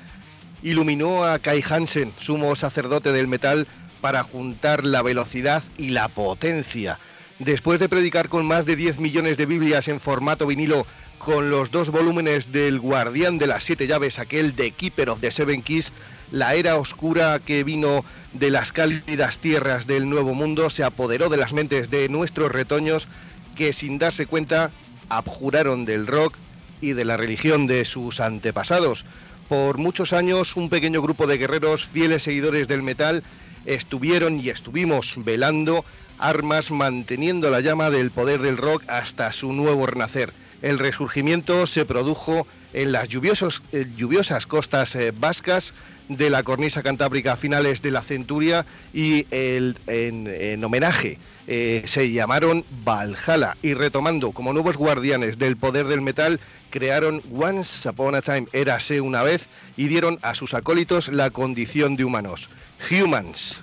iluminó a Kai Hansen, sumo sacerdote del metal, para juntar la velocidad y la potencia. Después de predicar con más de 10 millones de Biblias en formato vinilo, con los dos volúmenes del Guardián de las Siete Llaves, aquel de Keeper of the Seven Keys, la era oscura que vino de las cálidas tierras del Nuevo Mundo se apoderó de las mentes de nuestros retoños que sin darse cuenta abjuraron del rock y de la religión de sus antepasados. Por muchos años un pequeño grupo de guerreros fieles seguidores del metal estuvieron y estuvimos velando armas manteniendo la llama del poder del rock hasta su nuevo renacer. El resurgimiento se produjo en las eh, lluviosas costas eh, vascas de la cornisa cantábrica a finales de la centuria y en, homenaje eh, se llamaron Valhalla y retomando como nuevos guardianes del poder del metal crearon Once Upon a Time, érase una vez, y dieron a sus acólitos la condición de humanos, humans.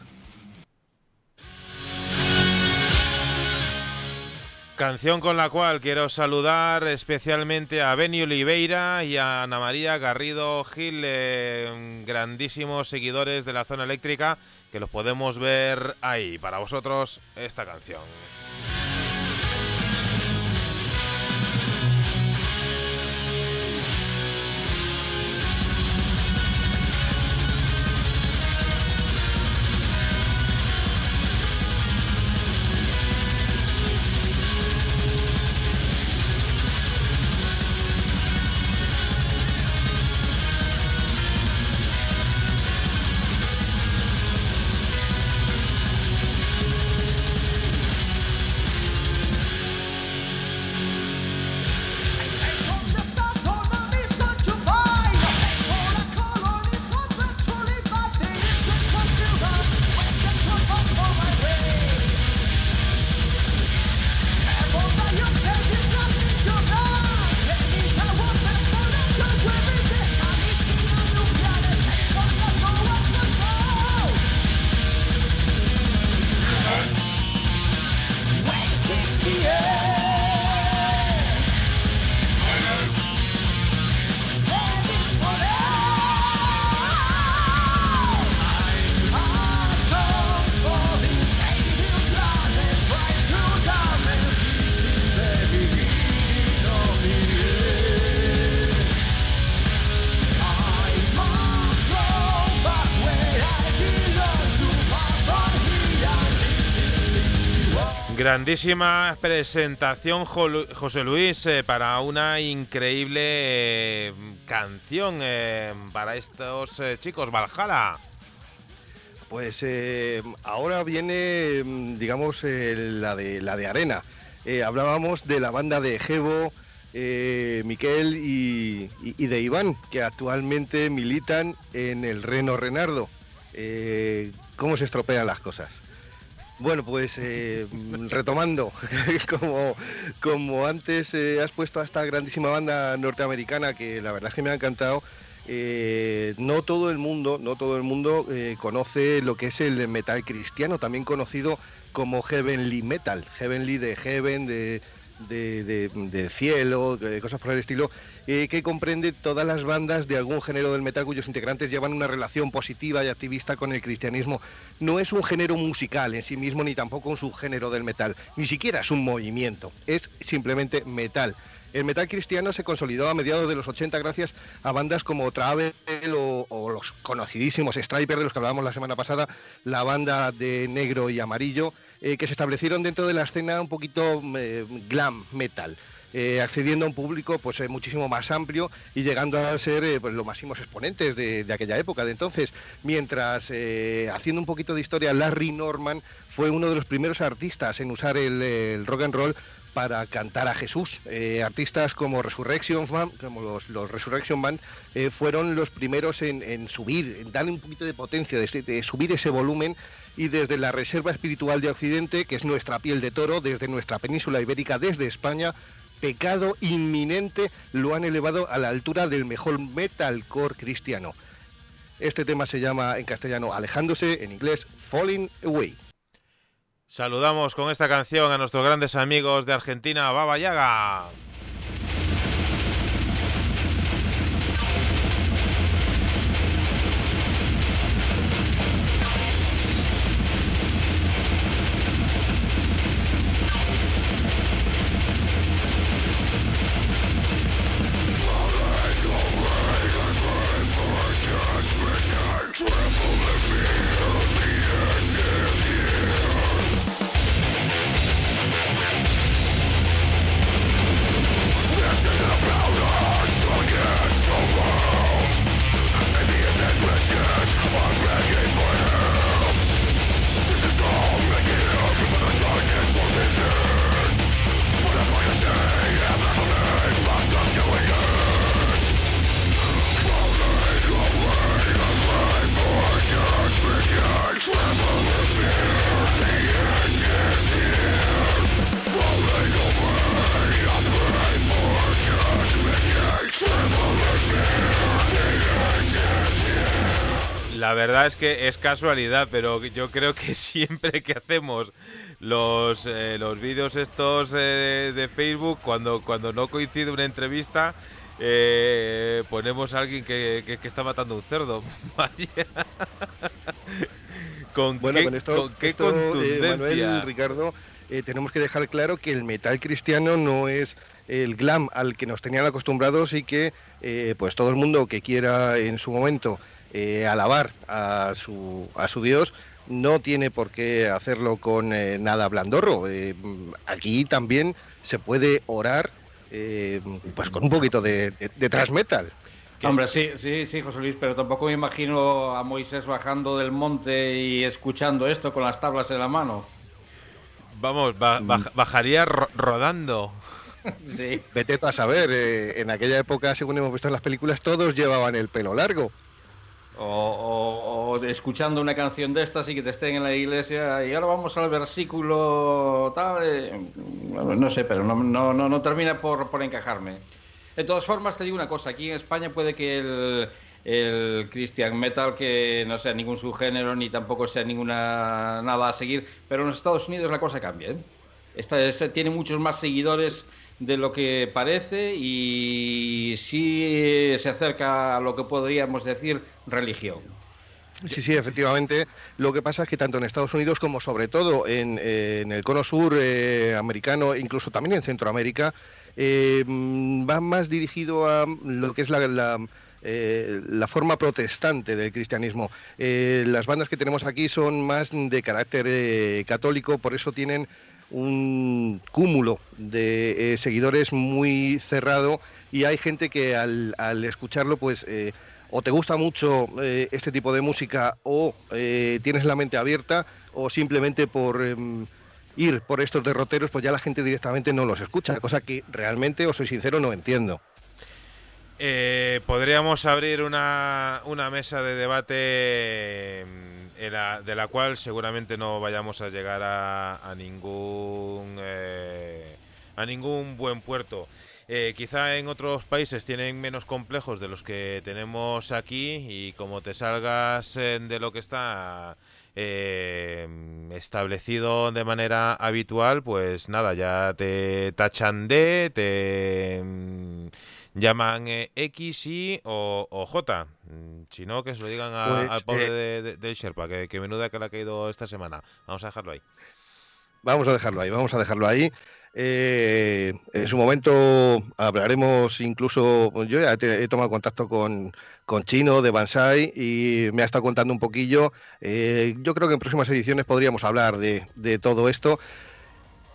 Canción con la cual quiero saludar especialmente a Beni Oliveira y a Ana María Garrido Gil, eh, grandísimos seguidores de la zona eléctrica, que los podemos ver ahí. Para vosotros, esta canción. Grandísima presentación, José Luis, eh, para una increíble eh, canción eh, para estos chicos, Valhalla. Pues ahora viene, digamos, la, de, la de arena. hablábamos de la banda de Jevo, Miquel y, y, de Iván, que actualmente militan en el Reno Renardo. ¿Cómo se estropean las cosas? Bueno, pues eh, retomando, como, como antes eh, has puesto a esta grandísima banda norteamericana que la verdad es que me ha encantado. Eh, no todo el mundo, no todo el mundo conoce lo que es el metal cristiano, también conocido como Heavenly Metal, Heavenly de Heaven, de, de, cielo, cosas por el estilo, que comprende todas las bandas de algún género del metal cuyos integrantes llevan una relación positiva y activista con el cristianismo. No es un género musical en sí mismo, ni tampoco un subgénero del metal, ni siquiera es un movimiento, es simplemente metal. El metal cristiano se consolidó a mediados de los 80 gracias a bandas como Travel o, los conocidísimos Striper de los que hablábamos la semana pasada, la banda de negro y amarillo, eh, que se establecieron dentro de la escena un poquito eh, glam metal. Eh, accediendo a un público pues muchísimo más amplio y llegando a ser pues, los máximos exponentes de, aquella época de entonces mientras haciendo un poquito de historia Larry Norman fue uno de los primeros artistas en usar el rock and roll para cantar a Jesús. Eh, artistas como Resurrection Band, como los, los Resurrection Band, eh, fueron los primeros en, subir, en darle un poquito de potencia, de, subir ese volumen y desde la Reserva Espiritual de Occidente, que es nuestra piel de toro, desde nuestra península ibérica, desde España, pecado inminente, lo han elevado a la altura del mejor metalcore cristiano. Este tema se llama en castellano Alejándose, en inglés Falling Away. Saludamos con esta canción a nuestros grandes amigos de Argentina, Baba Yaga. Verdad es que es casualidad, pero yo creo que siempre que hacemos los, eh, los vídeos estos eh, de Facebook, cuando, cuando no coincide una entrevista, eh, ponemos a alguien que, está matando un cerdo. ¿Con bueno, qué, con esto, qué contundencia? Manuel, Ricardo, tenemos que dejar claro que el metal cristiano no es el glam al que nos tenían acostumbrados y que pues todo el mundo que quiera en su momento eh, alabar a su, a su Dios, no tiene por qué hacerlo con eh, nada blandorro. Eh, aquí también se puede orar pues con un poquito de, de, transmetal. Hombre, sí, sí, sí, José Luis, pero tampoco me imagino a Moisés bajando del monte y escuchando esto con las tablas en la mano. Vamos, bajaría rodando. Sí. Vete a saber, en aquella época, según hemos visto en las películas, todos llevaban el pelo largo. O, escuchando una canción de estas y que te estén en la iglesia y ahora vamos al versículo tal, eh, no sé, pero no, no, no, termina por, por, encajarme. De todas formas, te digo una cosa, aquí en España puede que el, el Christian Metal, que no sea ningún subgénero ni tampoco sea ninguna nada a seguir, pero en los Estados Unidos la cosa cambia. ¿eh? Esta, tiene muchos más seguidores de lo que parece y sí se acerca a lo que podríamos decir religión. Sí, sí, efectivamente. Lo que pasa es que tanto en Estados Unidos como sobre todo en, el cono sur eh, americano, incluso también en Centroamérica, eh, va más dirigido a lo que es la, la, eh, forma protestante del cristianismo. las bandas que tenemos aquí son más de carácter católico, por eso tienen un cúmulo de eh, seguidores muy cerrado y hay gente que al, escucharlo pues eh, o te gusta mucho eh, este tipo de música o tienes la mente abierta o simplemente por em, ir por estos derroteros pues ya la gente directamente no los escucha, cosa que realmente, os soy sincero, no entiendo. podríamos abrir una, una mesa de debate de la cual seguramente no vayamos a llegar a, ningún eh, a ningún buen puerto. Eh, quizá en otros países tienen menos complejos de los que tenemos aquí y como te salgas de lo que está eh, establecido de manera habitual, pues nada, ya te tachan de, te llaman eh, X, Y o, J. Mm, si no, que se lo digan pues, al pobre eh, de, Sherpa, que, que, menuda que le ha caído esta semana. Vamos a dejarlo ahí. Vamos a dejarlo ahí, vamos a dejarlo ahí. Eh, en su momento hablaremos incluso, yo ya he tomado contacto con, con Chino de Bansai y me ha estado contando un poquillo. Eh, yo creo que en próximas ediciones podríamos hablar de, de todo esto.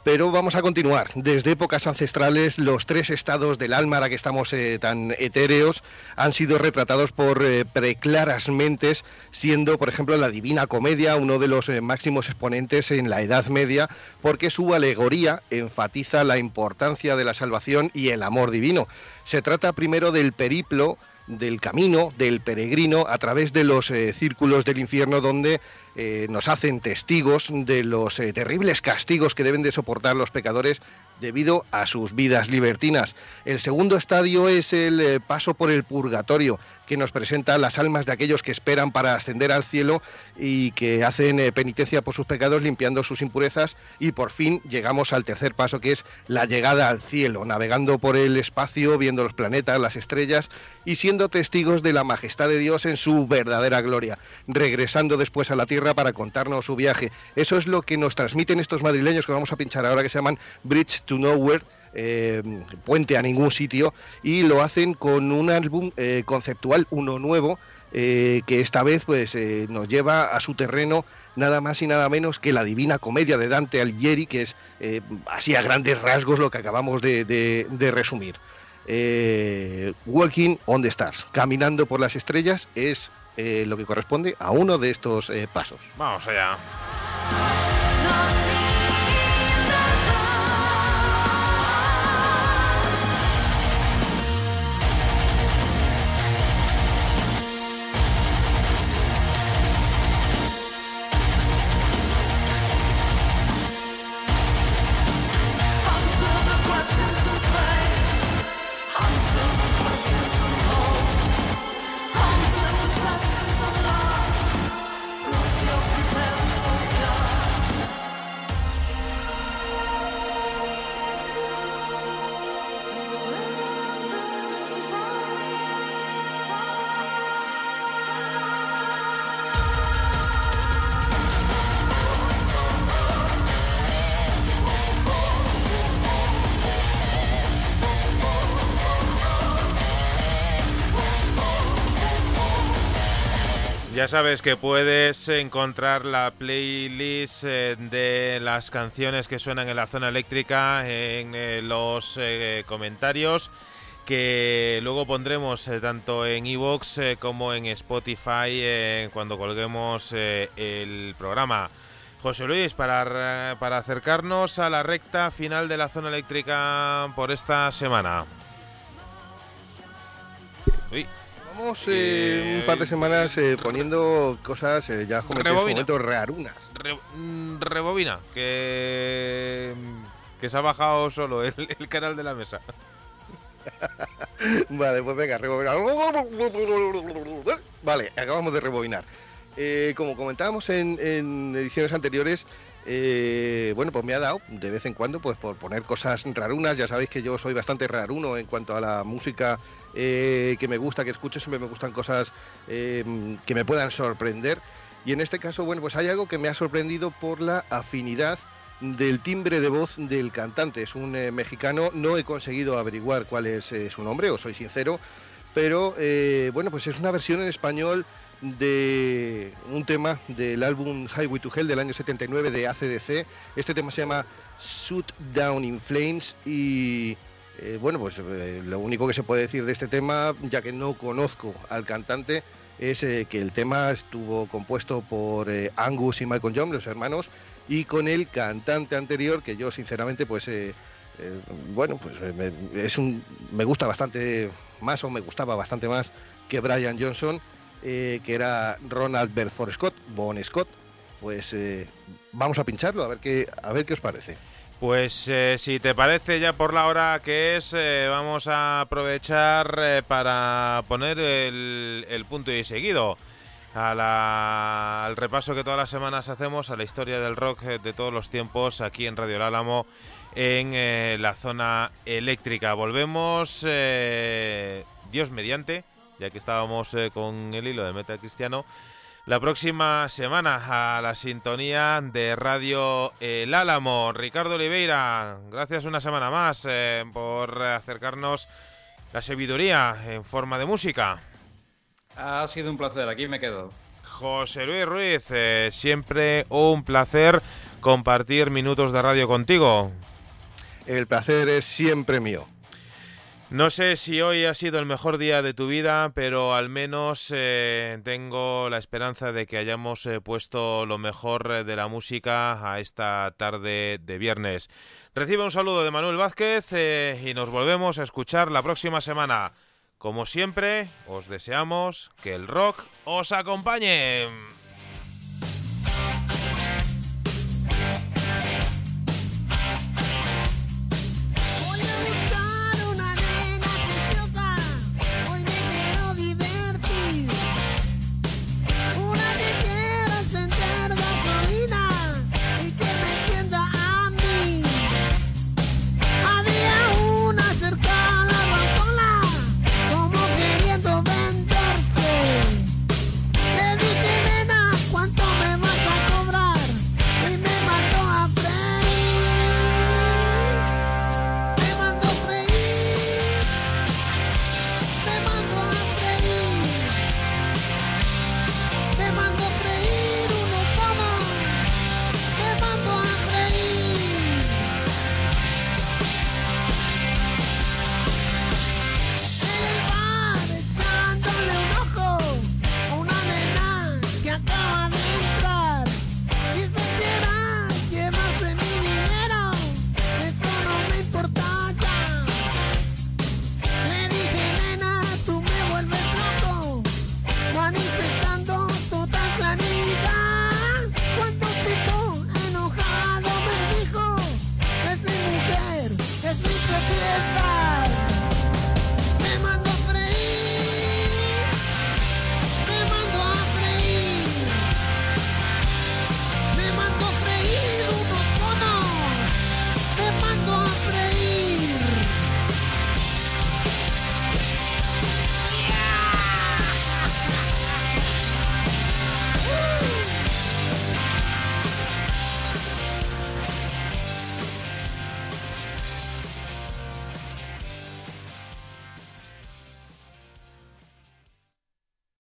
Pero vamos a continuar. Desde épocas ancestrales, los tres estados del alma, ahora que estamos eh, tan etéreos, han sido retratados por eh, preclaras mentes, siendo, por ejemplo, la Divina Comedia uno de los eh, máximos exponentes en la Edad Media, porque su alegoría enfatiza la importancia de la salvación y el amor divino. Se trata primero del periplo del camino del peregrino a través de los círculos del infierno donde eh, nos hacen testigos de los eh, terribles castigos que deben de soportar los pecadores debido a sus vidas libertinas. El segundo estadio es el eh, paso por el purgatorio, que nos presenta las almas de aquellos que esperan para ascender al cielo y que hacen penitencia por sus pecados limpiando sus impurezas y por fin llegamos al tercer paso que es la llegada al cielo, navegando por el espacio, viendo los planetas, las estrellas y siendo testigos de la majestad de Dios en su verdadera gloria, regresando después a la tierra para contarnos su viaje. Eso es lo que nos transmiten estos madrileños que vamos a pinchar ahora que se llaman Bridge to Nowhere eh, puente a ningún sitio y lo hacen con un álbum eh, conceptual, uno nuevo, eh, que esta vez pues nos lleva a su terreno nada más y nada menos que la Divina Comedia de Dante Alighieri, que es así a grandes rasgos lo que acabamos de, resumir. Walking on the Stars, caminando por las estrellas, es lo que corresponde a uno de estos pasos. Vamos allá. Sabes que puedes encontrar la playlist eh, de las canciones que suenan en la zona eléctrica en eh, los eh, comentarios que luego pondremos tanto en iVoox como en Spotify cuando colguemos el programa. José Luis, para, para acercarnos a la recta final de la zona eléctrica por esta semana. Uy, eh, un par de semanas eh, poniendo cosas eh, ya como en momento rarunas. Mm, rebobina, que, que se ha bajado solo el, canal de la mesa. vale, pues venga, rebobinar. Vale, acabamos de rebobinar. como comentábamos en, en ediciones anteriores, bueno, pues me ha dado de vez en cuando pues por poner cosas rarunas. Ya sabéis que yo soy bastante raruno en cuanto a la música eh, que me gusta, que escucho, siempre me gustan cosas eh, que me puedan sorprender. Y en este caso, bueno, pues hay algo que me ha sorprendido por la afinidad del timbre de voz del cantante. Es un eh, mexicano, no he conseguido averiguar cuál es su nombre, os soy sincero, pero bueno, pues es una versión en español de un tema del álbum Highway to Hell del año 79 de ACDC. Este tema se llama Shoot Down in Flames y eh, bueno, pues eh, lo único que se puede decir de este tema, ya que no conozco al cantante, es eh, que el tema estuvo compuesto por Angus y Michael Young, los hermanos, y con el cantante anterior, que yo sinceramente, pues, bueno, pues me, es un, me gusta bastante más o me gustaba bastante más que Brian Johnson, que era Ronald Belfort Scott, Bon Scott. Pues vamos a pincharlo a ver qué, a ver qué os parece. Pues eh, si te parece ya por la hora que es, eh, vamos a aprovechar eh, para poner el, punto y seguido al repaso que todas las semanas hacemos a la historia del rock de todos los tiempos aquí en Radio El Álamo en la zona eléctrica. Volvemos, Dios mediante, ya que estábamos con el hilo de Meta Cristiano la próxima semana a la sintonía de Radio El Álamo. Ricardo Oliveira, gracias una semana más eh, por acercarnos la sabiduría en forma de música. Ha sido un placer, aquí me quedo. José Luis Ruiz, eh, siempre un placer compartir minutos de radio contigo. El placer es siempre mío. No sé si hoy ha sido el mejor día de tu vida, pero al menos eh, tengo la esperanza de que hayamos eh, puesto lo mejor de la música a esta tarde de viernes. Recibe un saludo de Manuel Vázquez y nos volvemos a escuchar la próxima semana. Como siempre, os deseamos que el rock os acompañe.